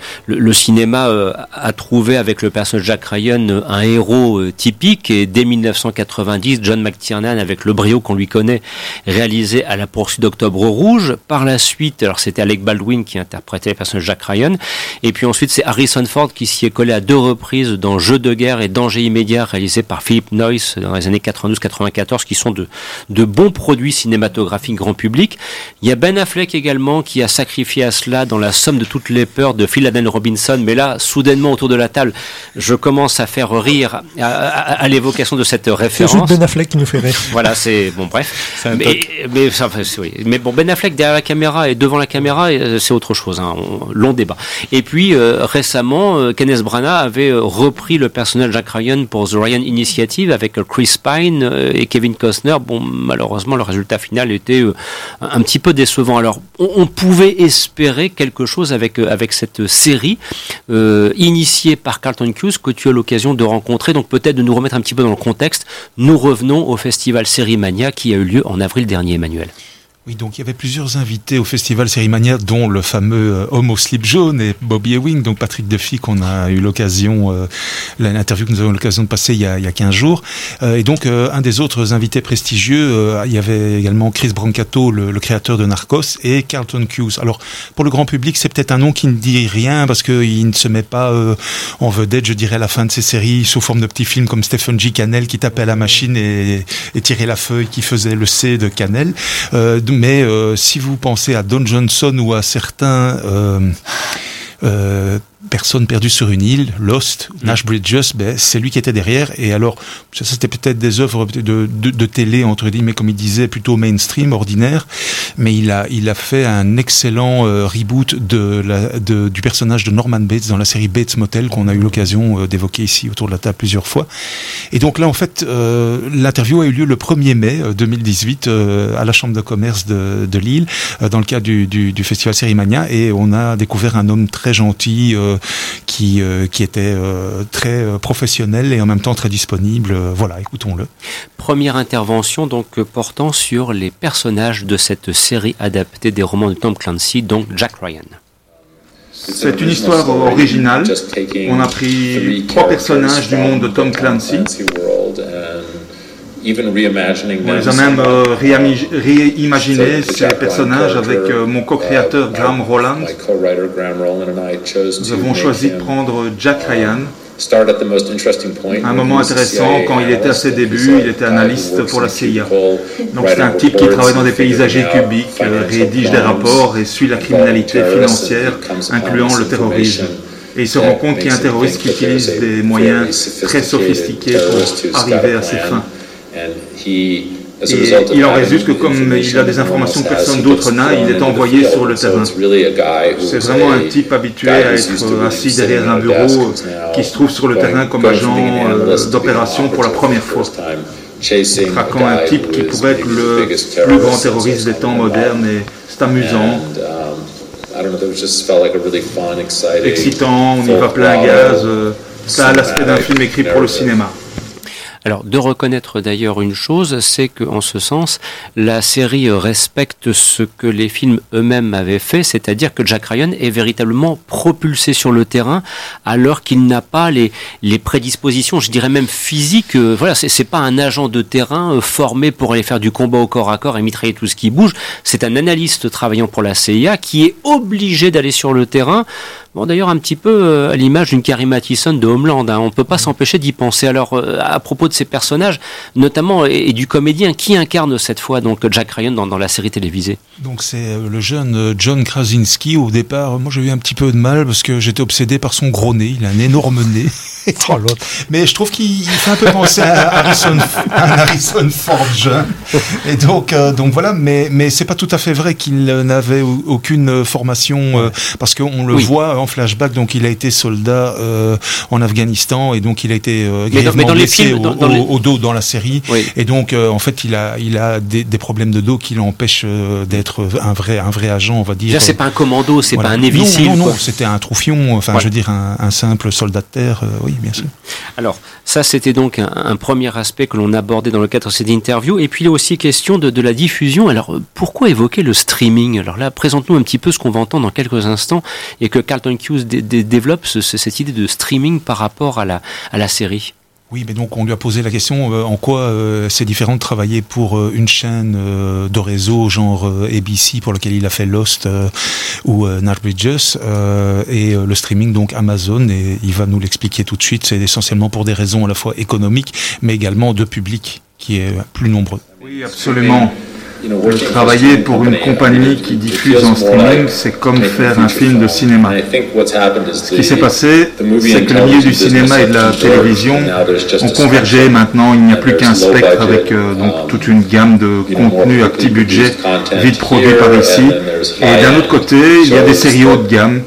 cinéma a trouvé avec le personnage Jack Ryan un héros typique dès 1990, John McTiernan, avec le brio qu'on lui connaît, réalisé à la poursuite d'Octobre Rouge. Par la suite, alors c'était Alec Baldwin qui interprétait le personnage Jack Ryan. Et puis ensuite, c'est Harrison Ford qui s'y est collé à deux reprises dans Jeux de guerre et Danger immédiat, réalisé par Philip Noyce dans les années 92-94, qui sont de bons produits cinématographiques grand public. Il y a Ben Affleck également qui a sacrifié à cela dans la somme de toutes les peurs de Phil Allen Robinson. Mais là, soudainement autour de la table, je commence à faire rire à, à l'évoquer de cette référence. C'est juste Ben Affleck qui nous fait rire. Voilà, c'est bon, bref. Mais, mais, oui. mais, bon, Ben Affleck derrière la caméra et devant la caméra, euh, c'est autre chose. Hein, long débat. Et puis euh, récemment, euh, Kenneth Branagh avait repris le personnage Jack Ryan pour The Ryan Initiative avec Chris Pine et Kevin Costner. Bon, malheureusement, le résultat final était un petit peu décevant. Alors, on, pouvait espérer quelque chose avec avec cette série initiée par Carlton Cuse que tu as l'occasion de rencontrer. Donc peut-être de nous remettre un petit peu dans le contexte, nous revenons au festival Sérimania qui a eu lieu en avril dernier, Emmanuel. Oui, donc il y avait plusieurs invités au festival Sérimania, dont le fameux euh, homme au slip jaune et Bobby Ewing, donc Patrick Duffy, qu'on a eu l'occasion, euh, l'interview que nous avons eu l'occasion de passer il y a, il y a 15 jours. Euh, et donc, un des autres invités prestigieux, il y avait également Chris Brancato, le, créateur de Narcos, et Carlton Cuse. Alors, pour le grand public, c'est peut-être un nom qui ne dit rien, parce qu'il ne se met pas en vedette, je dirais, à la fin de ses séries, sous forme de petits films comme Stephen G. Cannell, qui tapait à la machine et, et tirait la feuille, qui faisait le C de Cannell mais euh, si vous pensez à Don Johnson ou à certains euh, euh, Personne perdue sur une île, Lost, mm. Nash Bridges, ben, c'est lui qui était derrière. Et alors, ça c'était peut-être des œuvres de, de, de, télé, entre guillemets, comme il disait, plutôt mainstream, ordinaire. Mais il a, il a fait un excellent euh, reboot de la, de, du personnage de Norman Bates dans la série Bates Motel qu'on a eu l'occasion euh, d'évoquer ici autour de la table plusieurs fois. Et donc là, en fait, euh, l'interview a eu lieu le 1er mai 2018 à la Chambre de commerce de, de Lille, dans le cadre du, du, du festival Sérimania. Et on a découvert un homme très gentil euh, qui, euh, qui était euh, très professionnel et en même temps très disponible. Voilà, écoutons-le. Première intervention donc portant sur les personnages de cette série adaptée des romans de Tom Clancy, donc Jack Ryan. C'est une histoire originale. On a pris trois personnages du monde de Tom Clancy on les a même euh, réimaginé ces personnages avec euh, mon co-créateur uh, Graham Roland. Nous avons choisi de prendre Jack Ryan, Un moment intéressant, quand il était à ses débuts, il était analyste pour la CIA. Donc c'est un type qui travaille dans des paysagers cubiques, euh, rédige des rapports et suit la criminalité financière, incluant le terrorisme. Et il se rend compte qu'il y a un terroriste qui utilise des moyens très sophistiqués pour arriver à ses fins. Et il en résulte que comme il a des informations que personne d'autre n'a, il est envoyé sur le terrain. C'est vraiment un type habitué à être assis derrière un bureau qui se trouve sur le terrain comme agent euh, d'opération pour la première fois. Traquant un type qui pourrait être le plus grand terroriste des temps modernes et c'est amusant. Excitant, on y va plein gaz. Euh, ça a l'aspect d'un film écrit pour le cinéma. Alors, de reconnaître d'ailleurs une chose, c'est qu'en ce sens, la série respecte ce que les films eux-mêmes avaient fait, c'est-à-dire que Jack Ryan est véritablement propulsé sur le terrain alors qu'il n'a pas les, prédispositions, je dirais même physiques. Euh, voilà, c'est pas un agent de terrain euh, formé pour aller faire du combat au corps à corps et mitrailler tout ce qui bouge. C'est un analyste travaillant pour la CIA qui est obligé d'aller sur le terrain Bon, d'ailleurs, un petit peu euh, à l'image d'une Carrie Mathison de Homeland. Hein. On ne peut pas s'empêcher d'y penser. Alors, euh, à propos de ces personnages, notamment, et, du comédien, qui incarne cette fois donc Jack Ryan dans, dans la série télévisée Donc, c'est euh, le jeune John Krasinski. Au départ, moi, j'ai eu un petit peu de mal parce que j'étais obsédé par son gros nez. Il a un énorme nez. oh, Mais je trouve qu'il fait un peu penser à Harrison, à Harrison Ford jeune. Et donc, donc voilà. Mais, mais c'est pas tout à fait vrai qu'il n'avait aucune formation parce qu'on le voit en flashback, donc il a été soldat euh, en Afghanistan et donc il a été euh, grièvement blessé au, dos dans la série. Et donc euh, en fait il a il a des, problèmes de dos qui l'empêchent d'être un vrai un vrai agent, on va dire. C'est pas un commando, c'est pas un Navy Non, non, non c'était un troufion, enfin je veux dire un, simple soldat de terre, oui bien sûr. Alors ça c'était donc un, premier aspect que l'on abordait dans le cadre de cette interview. Et puis il y a aussi question de, de la diffusion. Alors pourquoi évoquer le streaming? Alors là présente-nous un petit peu ce qu'on va entendre dans quelques instants et que Carlton Hughes développe cette idée de streaming par rapport à la, à la série? Oui, mais donc on lui a posé la question euh, en quoi euh, c'est différent de travailler pour euh, une chaîne de réseau genre ABC pour lequel il a fait Lost ou Bridges et le streaming donc Amazon et il va nous l'expliquer tout de suite. C'est essentiellement pour des raisons à la fois économiques mais également de public qui est plus nombreux. Oui, absolument. Travailler pour une compagnie qui diffuse en streaming, c'est comme faire un film de cinéma. Ce qui s'est passé, c'est que le milieu du cinéma et de la télévision ont convergé. Maintenant, il n'y a plus qu'un spectre avec euh, donc toute une gamme de contenus à petit budget, vite produits par ici. Et d'un autre côté, il y a des séries haut de gamme,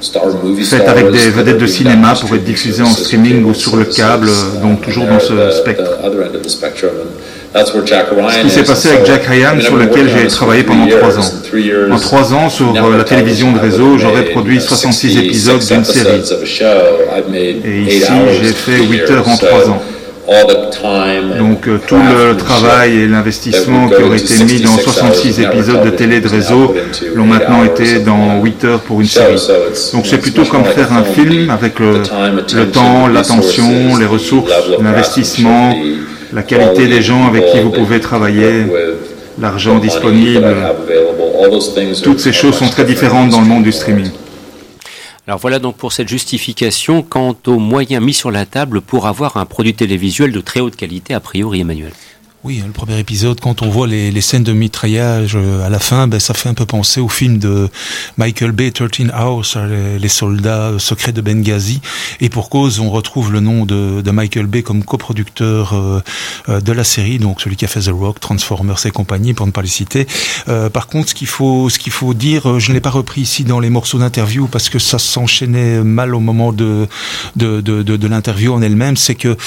faites avec des vedettes de cinéma pour être diffusées en streaming ou sur le câble, donc toujours dans ce spectre. Ce qui s'est passé avec Jack Ryan, sur lequel j'ai travaillé pendant trois ans. En trois ans, sur euh, la télévision de réseau, j'aurais produit 66 épisodes d'une série. Et ici, j'ai fait 8 heures en trois ans. Donc euh, tout le travail et l'investissement qui auraient été mis dans 66 épisodes de télé de réseau l'ont maintenant été dans 8 heures pour une série. Donc c'est plutôt comme faire un film avec le, le temps, l'attention, les ressources, l'investissement, la qualité des gens avec qui vous pouvez travailler, l'argent disponible, toutes ces choses sont très différentes dans le monde du streaming. Alors voilà donc pour cette justification quant aux moyens mis sur la table pour avoir un produit télévisuel de très haute qualité a priori Emmanuel. Oui, le premier épisode, quand on voit les, les scènes de mitraillage euh, à la fin, ben, ça fait un peu penser au film de Michael Bay, 13 Hours, les, les, soldats secrets de Benghazi. Et pour cause, on retrouve le nom de, de Michael Bay comme coproducteur euh, euh, de la série, donc celui qui a fait The Rock, Transformers et compagnie, pour ne pas les citer. Euh, par contre, ce qu'il faut, ce qu'il faut dire, je ne l'ai pas repris ici dans les morceaux d'interview parce que ça s'enchaînait mal au moment de, de, de, de, de l'interview en elle-même, c'est que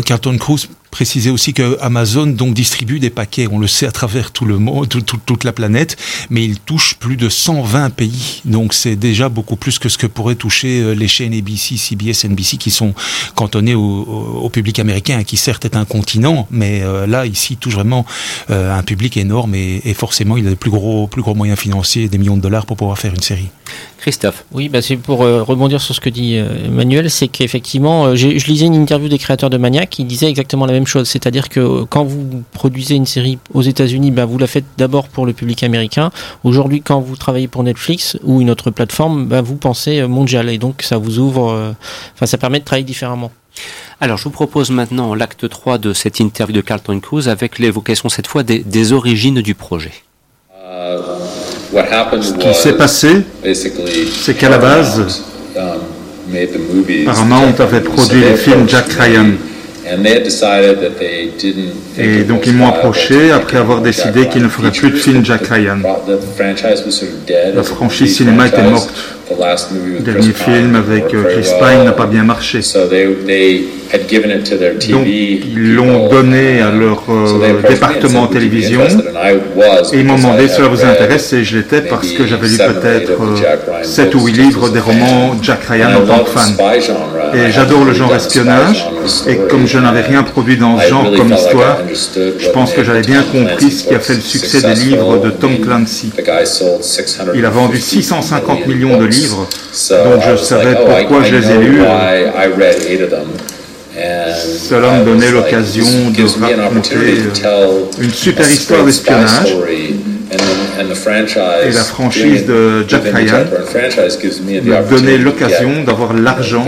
Carlton Cruz préciser aussi que Amazon donc distribue des paquets, on le sait à travers tout le monde, toute la planète, mais il touche plus de 120 pays. Donc c'est déjà beaucoup plus que ce que pourraient toucher euh, les chaînes ABC, CBS, NBC qui sont cantonnées au, public américain, qui certes est un continent, mais euh, là ici touche vraiment euh, un public énorme et, forcément il a des plus gros plus gros moyens financiers, des millions de dollars pour pouvoir faire une série. Christophe. Oui, bah c'est pour rebondir sur ce que dit Emmanuel, c'est qu'effectivement, je lisais une interview des créateurs de Maniac qui disait exactement la même même chose. C'est-à-dire que quand vous produisez une série aux États-Unis, bah, vous la faites d'abord pour le public américain. Aujourd'hui, quand vous travaillez pour Netflix ou une autre plateforme, bah, vous pensez mondial et donc ça vous ouvre, enfin ça permet de travailler différemment. Alors, je vous propose maintenant l'acte 3 de cette interview de Carlton Cruise avec l'évocation cette fois des, des origines du projet. Ce qui s'est passé, c'est qu'à la base, Paramount avait produit le film Jack Ryan. Et donc ils m'ont approché après avoir décidé qu'ils ne feraient plus de film Jack Ryan. La franchise cinéma était morte. Le dernier film avec euh, Chris Pine n'a pas bien marché. Donc ils l'ont donné à leur euh, département télévision et ils m'ont demandé si cela vous intéresse et je l'étais parce que j'avais lu peut-être 7 euh, ou 8 livres des romans Jack Ryan en tant que fan. Et j'adore le genre espionnage et comme je n'avais rien produit dans ce genre comme histoire, je pense que j'avais bien compris ce qui a fait le succès des livres de Tom Clancy. Il a vendu 650 millions de livres, donc je savais pourquoi je les ai lus. Cela me donnait l'occasion de raconter une super histoire d'espionnage. Et la franchise de Jack Ryan m'a donné l'occasion d'avoir l'argent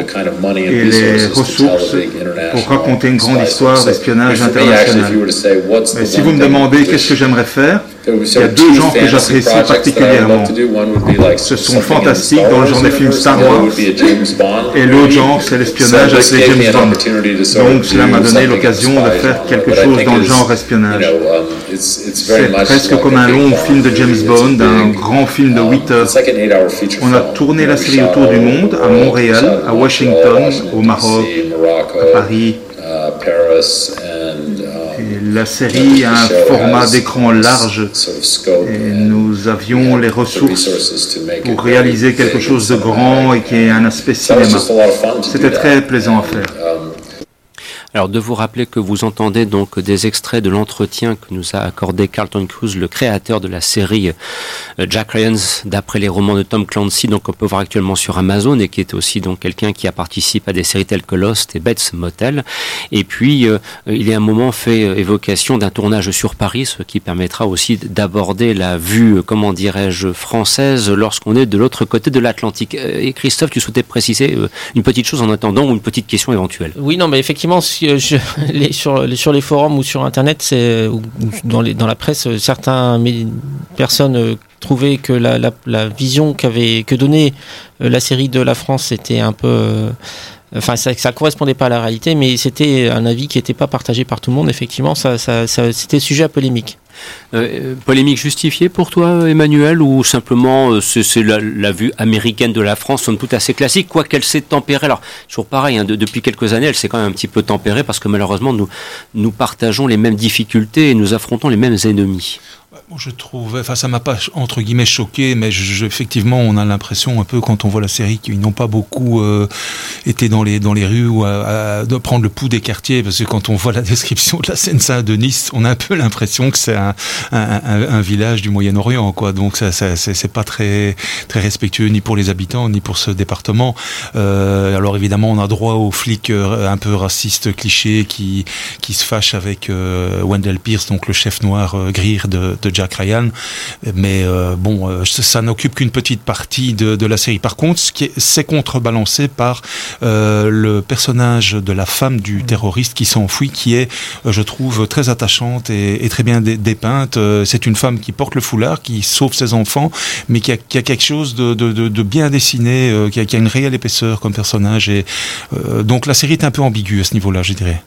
et les ressources pour raconter une grande histoire d'espionnage international. Mais si vous me demandez qu'est-ce que j'aimerais faire, il y a deux genres que j'apprécie particulièrement. Ce sont fantastiques dans le genre des films Star Wars et l'autre genre c'est l'espionnage avec les James Bond. Donc cela m'a donné l'occasion de faire quelque chose dans le genre espionnage. Um, c'est presque comme un long film de James Bond, un grand film de 8 um, heures. On a tourné la série autour du monde, à Montréal, à Washington, au Maroc, à Paris. Uh, la série a un format d'écran large et nous avions les ressources pour réaliser quelque chose de grand et qui ait un aspect cinéma. C'était très plaisant à faire. Alors de vous rappeler que vous entendez donc des extraits de l'entretien que nous a accordé Carlton Cruise, le créateur de la série euh, Jack Ryan, d'après les romans de Tom Clancy, donc on peut voir actuellement sur Amazon et qui est aussi donc quelqu'un qui a participé à des séries telles que Lost et Bates Motel. Et puis euh, il a un moment fait euh, évocation d'un tournage sur Paris, ce qui permettra aussi d'aborder la vue, comment dirais-je, française lorsqu'on est de l'autre côté de l'Atlantique. Et Christophe, tu souhaitais préciser une petite chose en attendant ou une petite question éventuelle? Oui, non, mais effectivement, sur, les, forums ou sur Internet, ou dans, la presse, certaines personnes euh, trouvaient que la, vision que donnait euh, la série de la France était un peu euh, enfin ça, ça correspondait pas à la réalité, mais c'était un avis qui n'était pas partagé par tout le monde. Effectivement, ça, ça, ça c'était sujet à polémique. Euh, polémique justifiée pour toi, Emmanuel, ou simplement euh, c'est la, vue américaine de la France, somme toute assez classique, quoi qu'elle s'est tempérée. Alors, toujours pareil, hein, depuis quelques années, elle s'est quand même un petit peu tempérée parce que malheureusement, nous, nous partageons les mêmes difficultés et nous affrontons les mêmes ennemis. Je trouve, enfin ça m'a pas entre guillemets choqué, mais effectivement on a l'impression un peu quand on voit la série qu'ils n'ont pas beaucoup euh, été dans les dans les rues ou à, prendre le pouls des quartiers, parce que quand on voit la description de la Seine-Saint-Denis, on a un peu l'impression que c'est un, un, village du Moyen-Orient, quoi. Donc ça, ça c'est pas très très respectueux ni pour les habitants ni pour ce département. Euh, alors évidemment on a droit aux flics euh, un peu racistes clichés qui qui se fâchent avec Wendell Pierce, donc le chef noir gris de, de Jack Ryan, mais euh, bon, euh, ça n'occupe qu'une petite partie de, la série. Par contre, c'est contrebalancé par euh, le personnage de la femme du mm. terroriste qui s'enfuit, qui est, je trouve, très attachante et, très bien dépeinte. C'est une femme qui porte le foulard, qui sauve ses enfants, mais qui a, quelque chose de, bien dessiné, qui a, qui, a, une réelle épaisseur comme personnage. Et donc la série est un peu ambiguë à ce niveau-là, je dirais.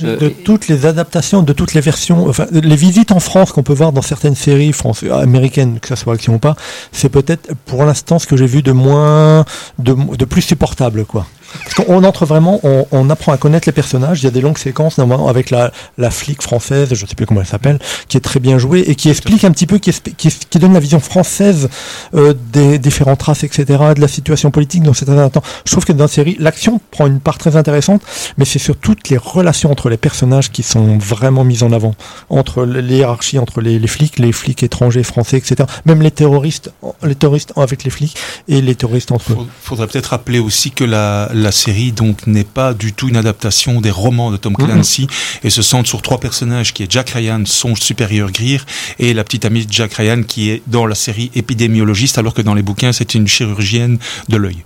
De toutes les adaptations, de toutes les versions, enfin, les visites en France qu'on peut voir dans certaines séries françaises, américaines, que ça soit action ou pas, c'est peut-être pour l'instant ce que j'ai vu de moins, de, de plus supportable, quoi. Parce qu'on entre vraiment, on, apprend à connaître les personnages. Il y a des longues séquences, normalement, avec la, la flic française, je ne sais plus comment elle s'appelle, qui est très bien jouée et qui explique un petit peu, qui, qui, donne la vision française euh, des différentes races, etc., de la situation politique dans cet temps. Je trouve que dans la série, l'action prend une part très intéressante, mais c'est sur toutes les relations entre les personnages qui sont vraiment mises en avant. Entre les hiérarchies, entre les, les flics, les flics étrangers, français, etc. Même les terroristes, les terroristes avec les flics et les terroristes entre eux. Faudrait peut-être rappeler aussi que la la série donc n'est pas du tout une adaptation des romans de Tom Mhm. Clancy et se centre sur trois personnages qui est Jack Ryan, son supérieur Greer, et la petite amie de Jack Ryan qui est dans la série épidémiologiste, alors que dans les bouquins c'est une chirurgienne de l'œil.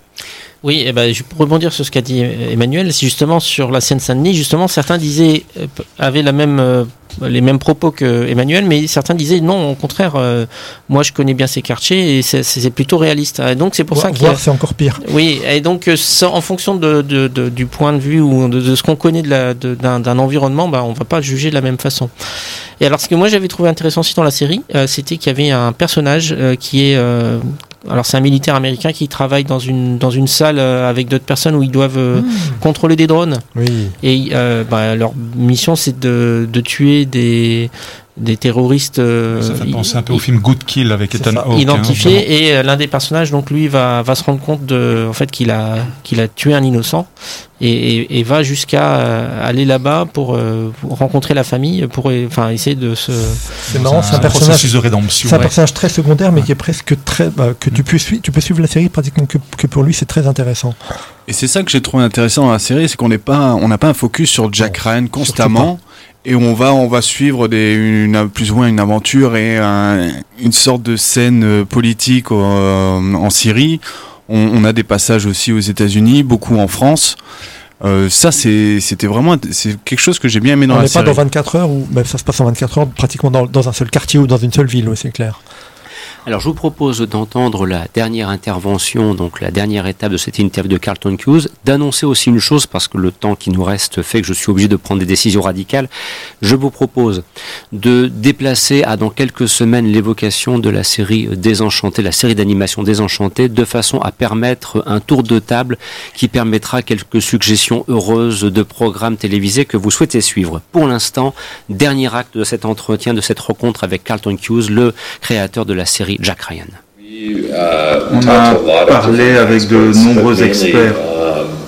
Oui, eh ben, je pour rebondir sur ce qu'a dit Emmanuel, c'est justement sur la scène Saint-Denis, justement, certains disaient, euh, avaient la même, euh, les mêmes propos que Emmanuel, mais certains disaient non, au contraire, euh, moi je connais bien ces quartiers et c'est- plutôt réaliste. Et donc c'est pour ça qu'il y a- c'est encore pire. Oui, et donc ça, en fonction de, de- de- du point de vue ou de, de ce qu'on connaît de la- de- d'un environnement, bah, on va pas juger de la même façon. Et alors ce que moi j'avais trouvé intéressant aussi dans la série, c'était qu'il y avait un personnage qui est... alors c'est un militaire américain qui travaille dans une, dans une salle euh, avec d'autres personnes où ils doivent euh, contrôler des drones. Oui. Et euh, bah, leur mission c'est de, de tuer des, des terroristes. euh, Ça fait i- penser un peu au film Good Kill avec Ethan. Hawke. hein, identifié et euh, l'un des personnages donc lui va, va se rendre compte de en fait qu'il a qu'il a tué un innocent et, et- et va jusqu'à euh, aller là-bas pour, euh, pour rencontrer la famille pour euh, enfin essayer de se C'est marrant, c'est un personnage. processus de rédemption. C'est un ouais. personnage très secondaire, mais qui est presque très. bah, que tu peux, suivre, tu peux suivre la série pratiquement que, que pour lui, c'est très intéressant. Et c'est ça que j'ai trouvé intéressant dans la série, c'est qu'on n'est pas, on n'a pas un focus sur Jack Ryan constamment, et on va, on va suivre des, une, plus ou moins une aventure et un- une sorte de scène euh, politique euh, en Syrie. On, on a des passages aussi aux États-Unis, beaucoup en France. Euh, ça, c'est, c'était vraiment, c'est quelque chose que j'ai bien aimé dans On la n'est pas série. dans 24 heures, ou même ça se passe en 24 heures, pratiquement dans, dans un seul quartier ou dans une seule ville, c'est clair. Alors je vous propose d'entendre la dernière intervention, donc la dernière étape de cette interview de Carlton Hughes, d'annoncer aussi une chose parce que le temps qui nous reste fait que je suis obligé de prendre des décisions radicales. Je vous propose de déplacer à dans quelques semaines l'évocation de la série Désenchantée, la série d'animation Désenchantée, de façon à permettre un tour de table qui permettra quelques suggestions heureuses de programmes télévisés que vous souhaitez suivre. Pour l'instant, dernier acte de cet entretien, de cette rencontre avec Carlton Hughes, le créateur de la série Jack Ryan. On a parlé avec de nombreux experts.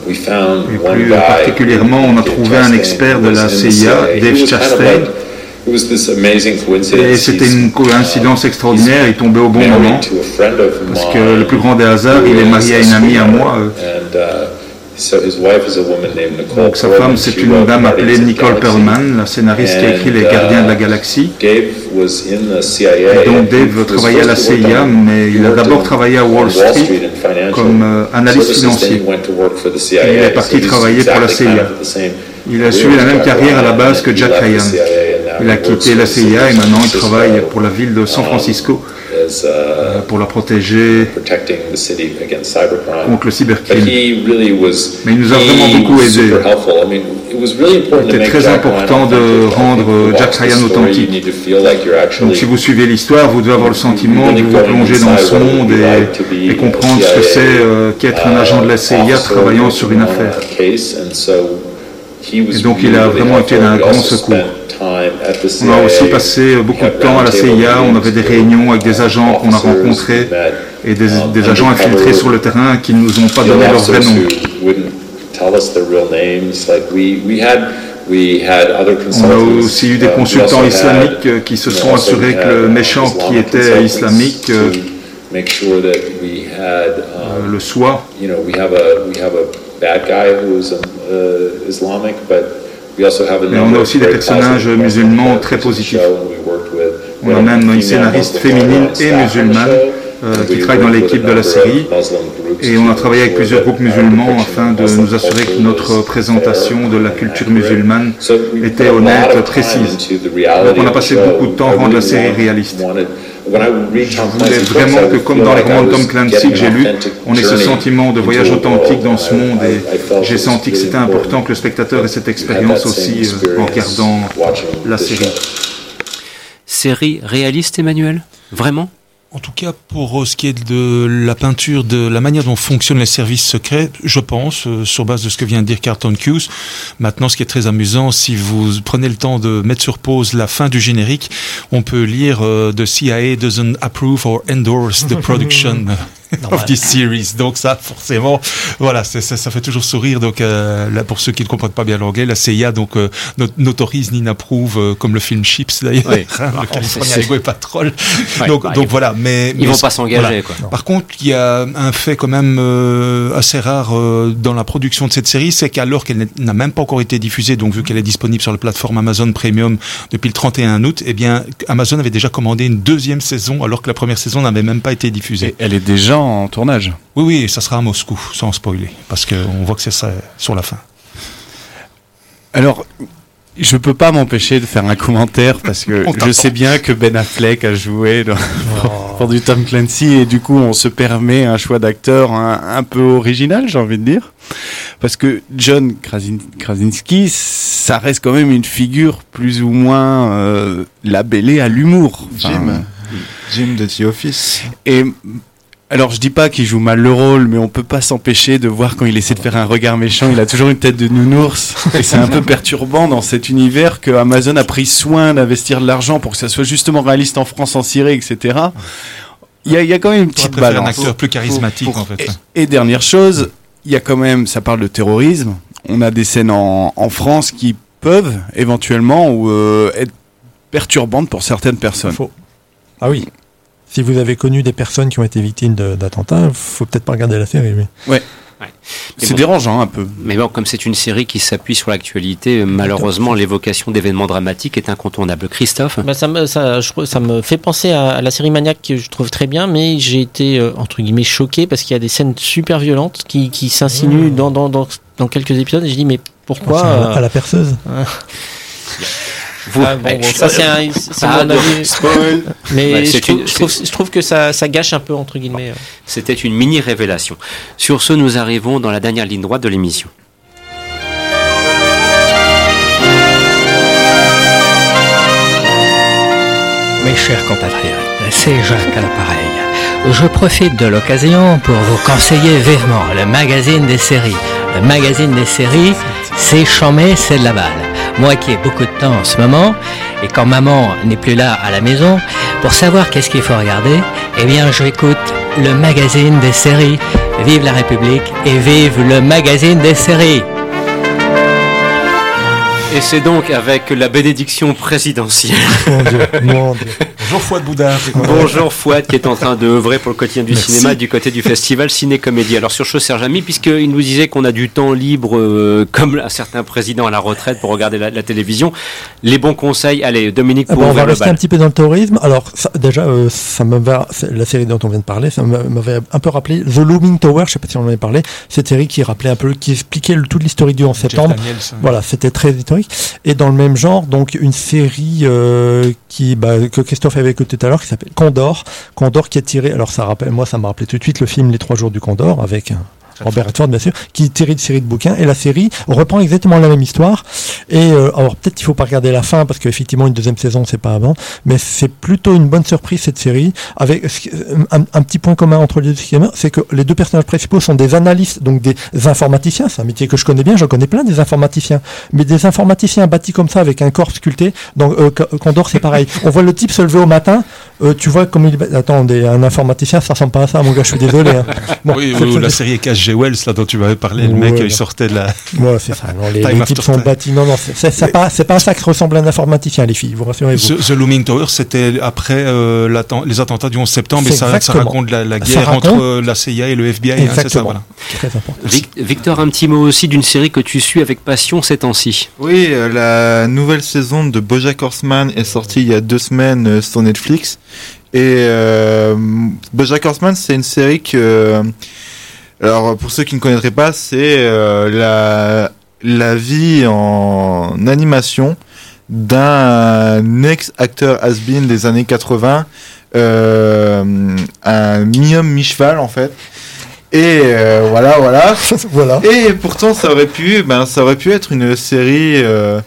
Et plus particulièrement, on a trouvé un expert de la CIA, Dave Chastain. Et c'était une coïncidence extraordinaire, il tombait au bon moment. Parce que le plus grand des hasards, il est marié à une amie à moi. euh, Donc sa femme, c'est une dame appelée Nicole Perlman, la scénariste qui a écrit Les Gardiens de la Galaxie. Et donc Dave travaillait à la CIA, mais il a d'abord travaillé à Wall Street comme euh, analyste financier. Et il est parti travailler pour la CIA. Il a suivi la même carrière à la base que Jack Ryan. Il a quitté la CIA et maintenant il travaille pour la ville de San Francisco euh, pour la protéger contre le cybercrime. Mais il nous a vraiment beaucoup aidé. C'était très important de rendre Jack Ryan authentique. Donc si vous suivez l'histoire, vous devez avoir le sentiment de vous plonger dans ce monde et, et comprendre ce que c'est euh, qu'être un agent de la CIA travaillant sur une affaire. Et donc il a vraiment été d'un grand secours. On a aussi passé beaucoup de temps à la CIA, on avait des réunions avec des agents qu'on a rencontrés et des, des agents infiltrés sur le terrain qui ne nous ont pas donné leur vrai nom. On a aussi eu des consultants islamiques euh, qui se sont assurés que le méchant qui était islamique euh, euh, le soit. Mais on a aussi des personnages musulmans très positifs. On a même une scénariste féminine et musulmane euh, qui travaille dans l'équipe de la série. Et on a travaillé avec plusieurs groupes musulmans afin de nous assurer que notre présentation de la culture musulmane était honnête, précise. Donc on a passé beaucoup de temps à rendre la série réaliste. Je voulais vraiment que, comme dans les romans de Tom Clancy que j'ai lus, on ait ce sentiment de voyage authentique dans ce monde et j'ai senti que c'était important que le spectateur ait cette expérience aussi euh, en regardant la série. Série réaliste, Emmanuel? Vraiment? En tout cas, pour euh, ce qui est de la peinture, de la manière dont fonctionnent les services secrets, je pense, euh, sur base de ce que vient de dire Carlton Hughes. Maintenant, ce qui est très amusant, si vous prenez le temps de mettre sur pause la fin du générique, on peut lire euh, The CIA doesn't approve or endorse the production. of this series. Donc ça, forcément, voilà, ça, ça, fait toujours sourire. Donc euh, là, pour ceux qui ne comprennent pas bien l'anglais, la CIA donc euh, n'autorise ni n'approuve, euh, comme le film Chips d'ailleurs, oui. hein, le California Highway Patrol. Ouais, donc, bah, donc voilà, mais ils mais, vont pas s'engager. Voilà. Par contre, il y a un fait quand même euh, assez rare euh, dans la production de cette série, c'est qu'alors qu'elle n'a même pas encore été diffusée, donc vu qu'elle est disponible sur la plateforme Amazon Premium depuis le 31 août, eh bien Amazon avait déjà commandé une deuxième saison alors que la première saison n'avait même pas été diffusée. Et elle est déjà en tournage. Oui, oui, ça sera à Moscou, sans spoiler, parce qu'on voit que c'est ça sur la fin. Alors, je peux pas m'empêcher de faire un commentaire parce que je sais bien que Ben Affleck a joué dans, oh. pour, du Tom Clancy et du coup on se permet un choix d'acteur un, un, peu original, j'ai envie de dire. Parce que John Krasin Krasinski, ça reste quand même une figure plus ou moins euh, labellée à l'humour. Enfin, Jim. Jim de The Office. Et alors je dis pas qu'il joue mal le rôle, mais on peut pas s'empêcher de voir quand il essaie de faire un regard méchant, il a toujours une tête de nounours et c'est un peu perturbant dans cet univers que Amazon a pris soin d'investir de l'argent pour que ça soit justement réaliste en France, en Syrie, etc. Il y a, il y a quand même une petite balance. un acteur plus charismatique pour, en fait. Et, et, dernière chose, il y a quand même, ça parle de terrorisme. On a des scènes en, en France qui peuvent éventuellement ou euh, être perturbantes pour certaines personnes. Faux. Ah oui si vous avez connu des personnes qui ont été victimes d'attentats, faut peut-être pas regarder la série. Oui. Ouais. Ouais. C'est bon, dérangeant un peu. Mais bon, comme c'est une série qui s'appuie sur l'actualité, malheureusement, l'évocation d'événements dramatiques est incontournable. Christophe bah ça, me, ça, je, ça me fait penser à, à, la série Maniac que je trouve très bien, mais j'ai été, euh, entre guillemets, choqué parce qu'il y a des scènes super violentes qui, qui s'insinuent mmh. dans, dans, dans, dans, quelques épisodes. Et je dis, mais pourquoi euh... À la perceuse vous, ah, bon, bon, ça c'est un, ah, mon avis. Spoil. Mais ouais, je, trouve, une, je, trouve, je, trouve, que ça, ça, gâche un peu entre guillemets. C'était une mini révélation. Sur ce, nous arrivons dans la dernière ligne droite de l'émission. Mes chers compatriotes, c'est Jacques à l'appareil. Je profite de l'occasion pour vous conseiller vivement le magazine des séries. Le magazine des séries, c'est chambé, c'est de la balle moi qui ai beaucoup de temps en ce moment, et quand maman n'est plus là à la maison, pour savoir qu'est-ce qu'il faut regarder, eh bien j'écoute le magazine des séries. Vive la République et vive le magazine des séries. Et c'est donc avec la bénédiction présidentielle. Mon Dieu, mon Dieu. Bonjour Fouad Boudard. Bonjour Fouad qui est en train de œuvrer pour le quotidien du Merci. cinéma du côté du festival Ciné Comédie. Alors sur Chose Serge Ami, puisqu'il nous disait qu'on a du temps libre euh, comme un certain président à la retraite pour regarder la, la télévision, les bons conseils, allez Dominique pour ah bon, On va rester un petit peu dans le tourisme. Alors ça, déjà, euh, ça va, la série dont on vient de parler, ça m'avait un peu rappelé The Looming Tower, je sais pas si on en avait parlé, cette série qui rappelait un peu, qui expliquait le, toute l'historique du 11 septembre. Daniels, voilà, c'était très historique. Et dans le même genre, donc une série euh, qui, bah, que Christophe écouté tout à l'heure, qui s'appelle Condor. Condor qui est tiré, alors ça rappelle, moi ça m'a rappelé tout de suite le film Les Trois Jours du Condor avec Robert Redford bien sûr, qui est tiré de série de bouquins et la série reprend exactement la même histoire. Et euh, alors peut-être qu'il faut pas regarder la fin parce qu'effectivement une deuxième saison c'est pas avant, mais c'est plutôt une bonne surprise cette série avec un, un petit point commun entre les deux c'est que les deux personnages principaux sont des analystes, donc des informaticiens. C'est un métier que je connais bien, j'en connais plein des informaticiens, mais des informaticiens bâtis comme ça avec un corps sculpté. Donc euh, Condor c'est pareil. On voit le type se lever au matin, euh, tu vois comme il attends un informaticien ça ressemble pas à ça mon gars, je suis désolé. Hein. Bon, oui, oui la série est cache Wells, là, dont tu m'avais parlé, le Ouais, mec, non. il sortait de la. Ouais, c'est ça. Non, les, les after types sont bâtis. Non, non, c'est pas, pas ça qui ressemble à un informaticien, les filles, vous rassurez-vous. The, The Looming Tower, c'était après euh, les attentats du 11 septembre, et C'est ça, ça exactement. raconte la, guerre raconte- entre euh, la CIA et le FBI. hein, c'est ça, Exactement. voilà. Très important. Vic- Victor, un petit mot aussi d'une série que tu suis avec passion ces temps-ci. Oui, euh, la nouvelle saison de BoJack Horseman est sortie il y a deux semaines euh, sur Netflix. Et euh, BoJack Horseman, c'est une série que, alors pour ceux qui ne connaîtraient pas, c'est euh, la la vie en animation d'un ex-acteur has-been des années 80, euh, un mi-homme mi-cheval en fait. Et euh, voilà, voilà. voilà. Et pourtant, ça aurait pu, ben, ça aurait pu être une série euh,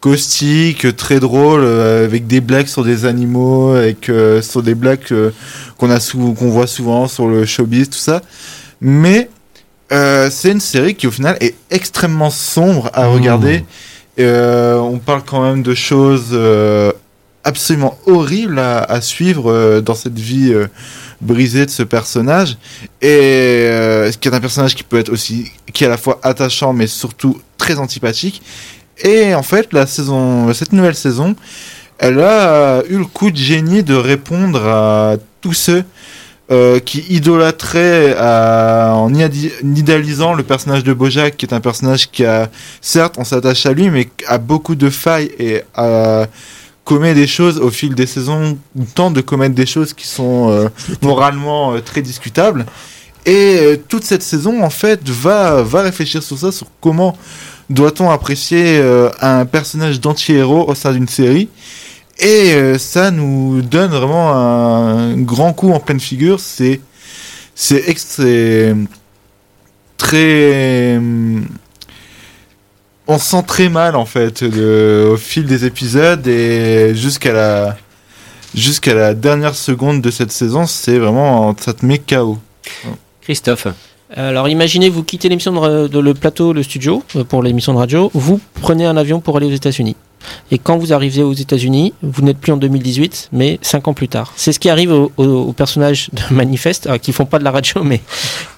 caustique, très drôle, euh, avec des blagues sur des animaux, avec euh, sur des blagues euh, qu'on a qu'on voit souvent sur le showbiz, tout ça. Mais euh, c'est une série qui au final est extrêmement sombre à Mmh. regarder. Euh, on parle quand même de choses euh, absolument horribles à, à suivre dans cette vie euh, brisé de ce personnage et qui est un personnage qui peut être aussi qui est à la fois attachant mais surtout très antipathique et en fait la saison cette nouvelle saison elle a eu le coup de génie de répondre à tous ceux euh, qui idolâtrait euh, en idéalisant le personnage de Bojack, qui est un personnage qui a, certes, on s'attache à lui, mais a beaucoup de failles et euh, commet des choses au fil des saisons, ou tente de commettre des choses qui sont euh, moralement euh, très discutables. Et toute cette saison, en fait, va, va réfléchir sur ça, sur comment doit-on apprécier un personnage d'anti-héros au sein d'une série. Et euh, ça nous donne vraiment un grand coup en pleine figure. C'est c'est très on se sent très mal en fait au fil des épisodes et jusqu'à la jusqu'à la dernière seconde de cette saison, c'est vraiment ça te met KO. Christophe. Alors imaginez, vous quittez l'émission de, le plateau, le studio euh, pour l'émission de radio, vous prenez un avion pour aller aux États-Unis. Et quand vous arrivez aux États-Unis, vous n'êtes plus en 2018, mais 5 ans plus tard. C'est ce qui arrive aux, personnages de Manifest, euh, qui font pas de la radio, mais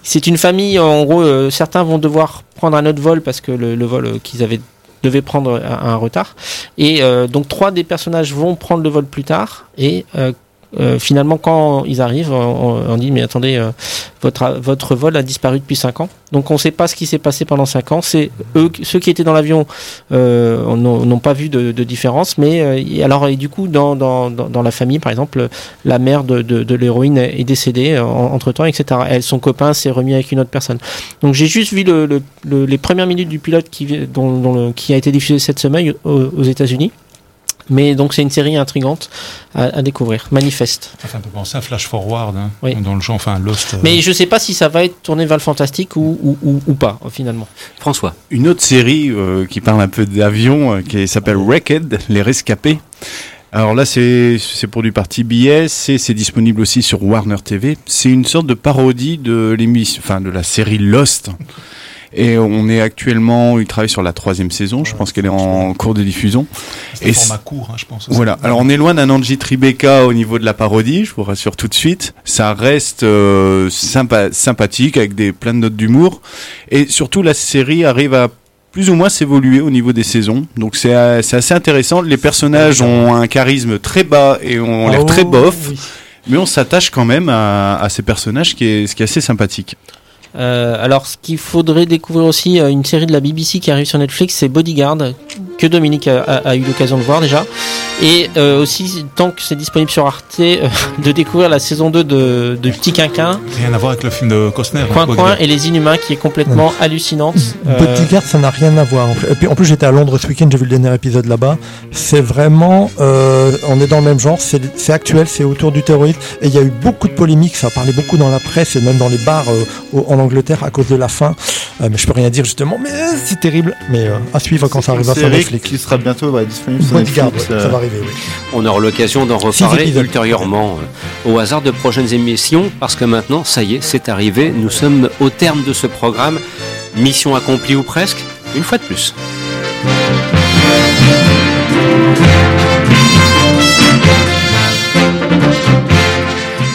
c'est une famille. En gros, euh, certains vont devoir prendre un autre vol parce que le, vol euh, qu'ils avaient devaient prendre un, retard. Et donc trois des personnages vont prendre le vol plus tard et euh, finalement, quand ils arrivent, on, dit mais attendez, euh, votre votre vol a disparu depuis 5 ans. Donc on ne sait pas ce qui s'est passé pendant 5 ans. C'est eux, ceux qui étaient dans l'avion, euh, n'ont pas vu de, de, différence. Mais euh, alors et du coup, dans, dans, dans, la famille, par exemple, la mère de, de, de l'héroïne est décédée entre temps, etc. Elle, son copain s'est remis avec une autre personne. Donc j'ai juste vu le, le, les premières minutes du pilote qui, dont, dont qui a été diffusé cette semaine aux États-Unis. Mais donc c'est une série intrigante à, découvrir, manifeste. Enfin, on peut penser à Flash Forward, hein, dans le genre, enfin Lost. Euh. Mais je ne sais pas si ça va être tourné vers le fantastique ou, ou, ou, pas, finalement. François. Une autre série euh, qui parle un peu d'avion, euh, qui s'appelle Wrecked, Les Rescapés. Alors là, c'est pour du parti BS, c'est disponible aussi sur Warner TV. C'est une sorte de parodie de l'émission, enfin de la série Lost. Et on est actuellement, il travaille sur la troisième saison, je pense qu'elle est en cours de diffusion. Et format court, hein, je pense. Voilà. Alors on est loin d'un Angie Tribeca au niveau de la parodie, je vous rassure tout de suite. Ça reste euh, sympa, sympathique avec des plein de notes d'humour. Et surtout la série arrive à plus ou moins s'évoluer au niveau des saisons. Donc c'est assez intéressant. Les personnages ont un charisme très bas et ont l'air très oh, bof. Mais on s'attache quand même à, à, ces personnages, qui est, ce qui est assez sympathique. Euh, alors, ce qu'il faudrait découvrir aussi, euh, une série de la BBC qui arrive sur Netflix, c'est Bodyguard, que Dominique a, eu l'occasion de voir déjà. Et euh, aussi, tant que c'est disponible sur Arte, euh, de découvrir la saison 2 de, de Petit Quinquin. Rien à voir avec le film de Costner. Coin Coin et Les Inhumains, qui est complètement hallucinante. Bodyguard, ça n'a rien à voir. Et puis en plus, j'étais à Londres ce week-end, j'ai vu le dernier épisode là-bas. C'est vraiment, on est dans le même genre, c'est actuel, c'est autour du terrorisme. Et il y a eu beaucoup de polémiques, ça a parlé beaucoup dans la presse et même dans les bars en Angleterre à cause de la fin. mais je peux rien dire justement, mais c'est terrible. Mais à suivre quand ça arrivera sur Netflix qui sera bientôt disponible sur Netflix. ça va arriver, oui. On aura l'occasion d'en reparler ultérieurement euh, au hasard de prochaines émissions parce que maintenant, ça y est, c'est arrivé. Nous sommes au terme de ce programme. Mission accomplie ou presque, une fois de plus.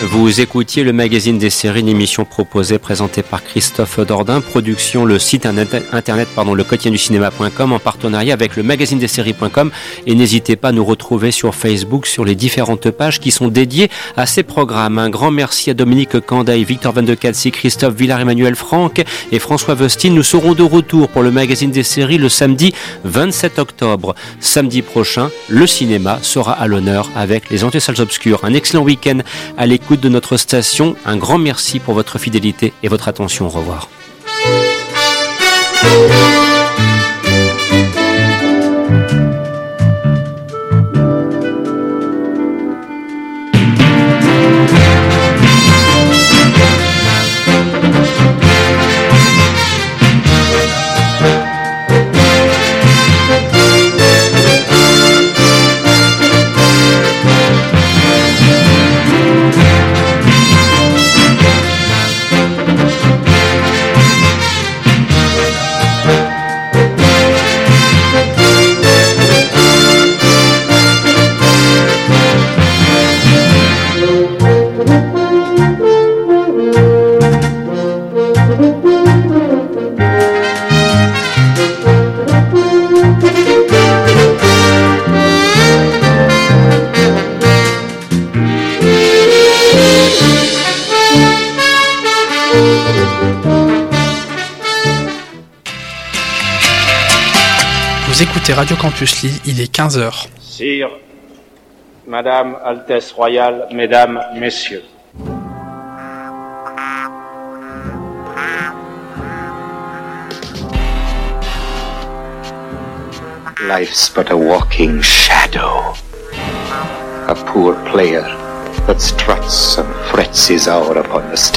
Vous écoutiez le magazine des séries, une émission proposée, présentée par Christophe Dordain, production le site internet, pardon, le du cinéma.com en partenariat avec le magazine des séries.com et n'hésitez pas à nous retrouver sur Facebook sur les différentes pages qui sont dédiées à ces programmes. Un grand merci à Dominique Candaille, Victor Van de Katsi, Christophe Villard-Emmanuel Franck et François Vostine. Nous serons de retour pour le magazine des séries le samedi 27 octobre. Samedi prochain, le cinéma sera à l'honneur avec les Antisales Obscures. Un excellent week-end à l'écoute de notre station. Un grand merci pour votre fidélité et votre attention. Au revoir. Écoutez Radio Campus Lille, il est 15h. Sire, Madame, Altesse Royale, Mesdames, Messieurs. Life's but a walking shadow, a poor player that struts and frets his hour upon the stage.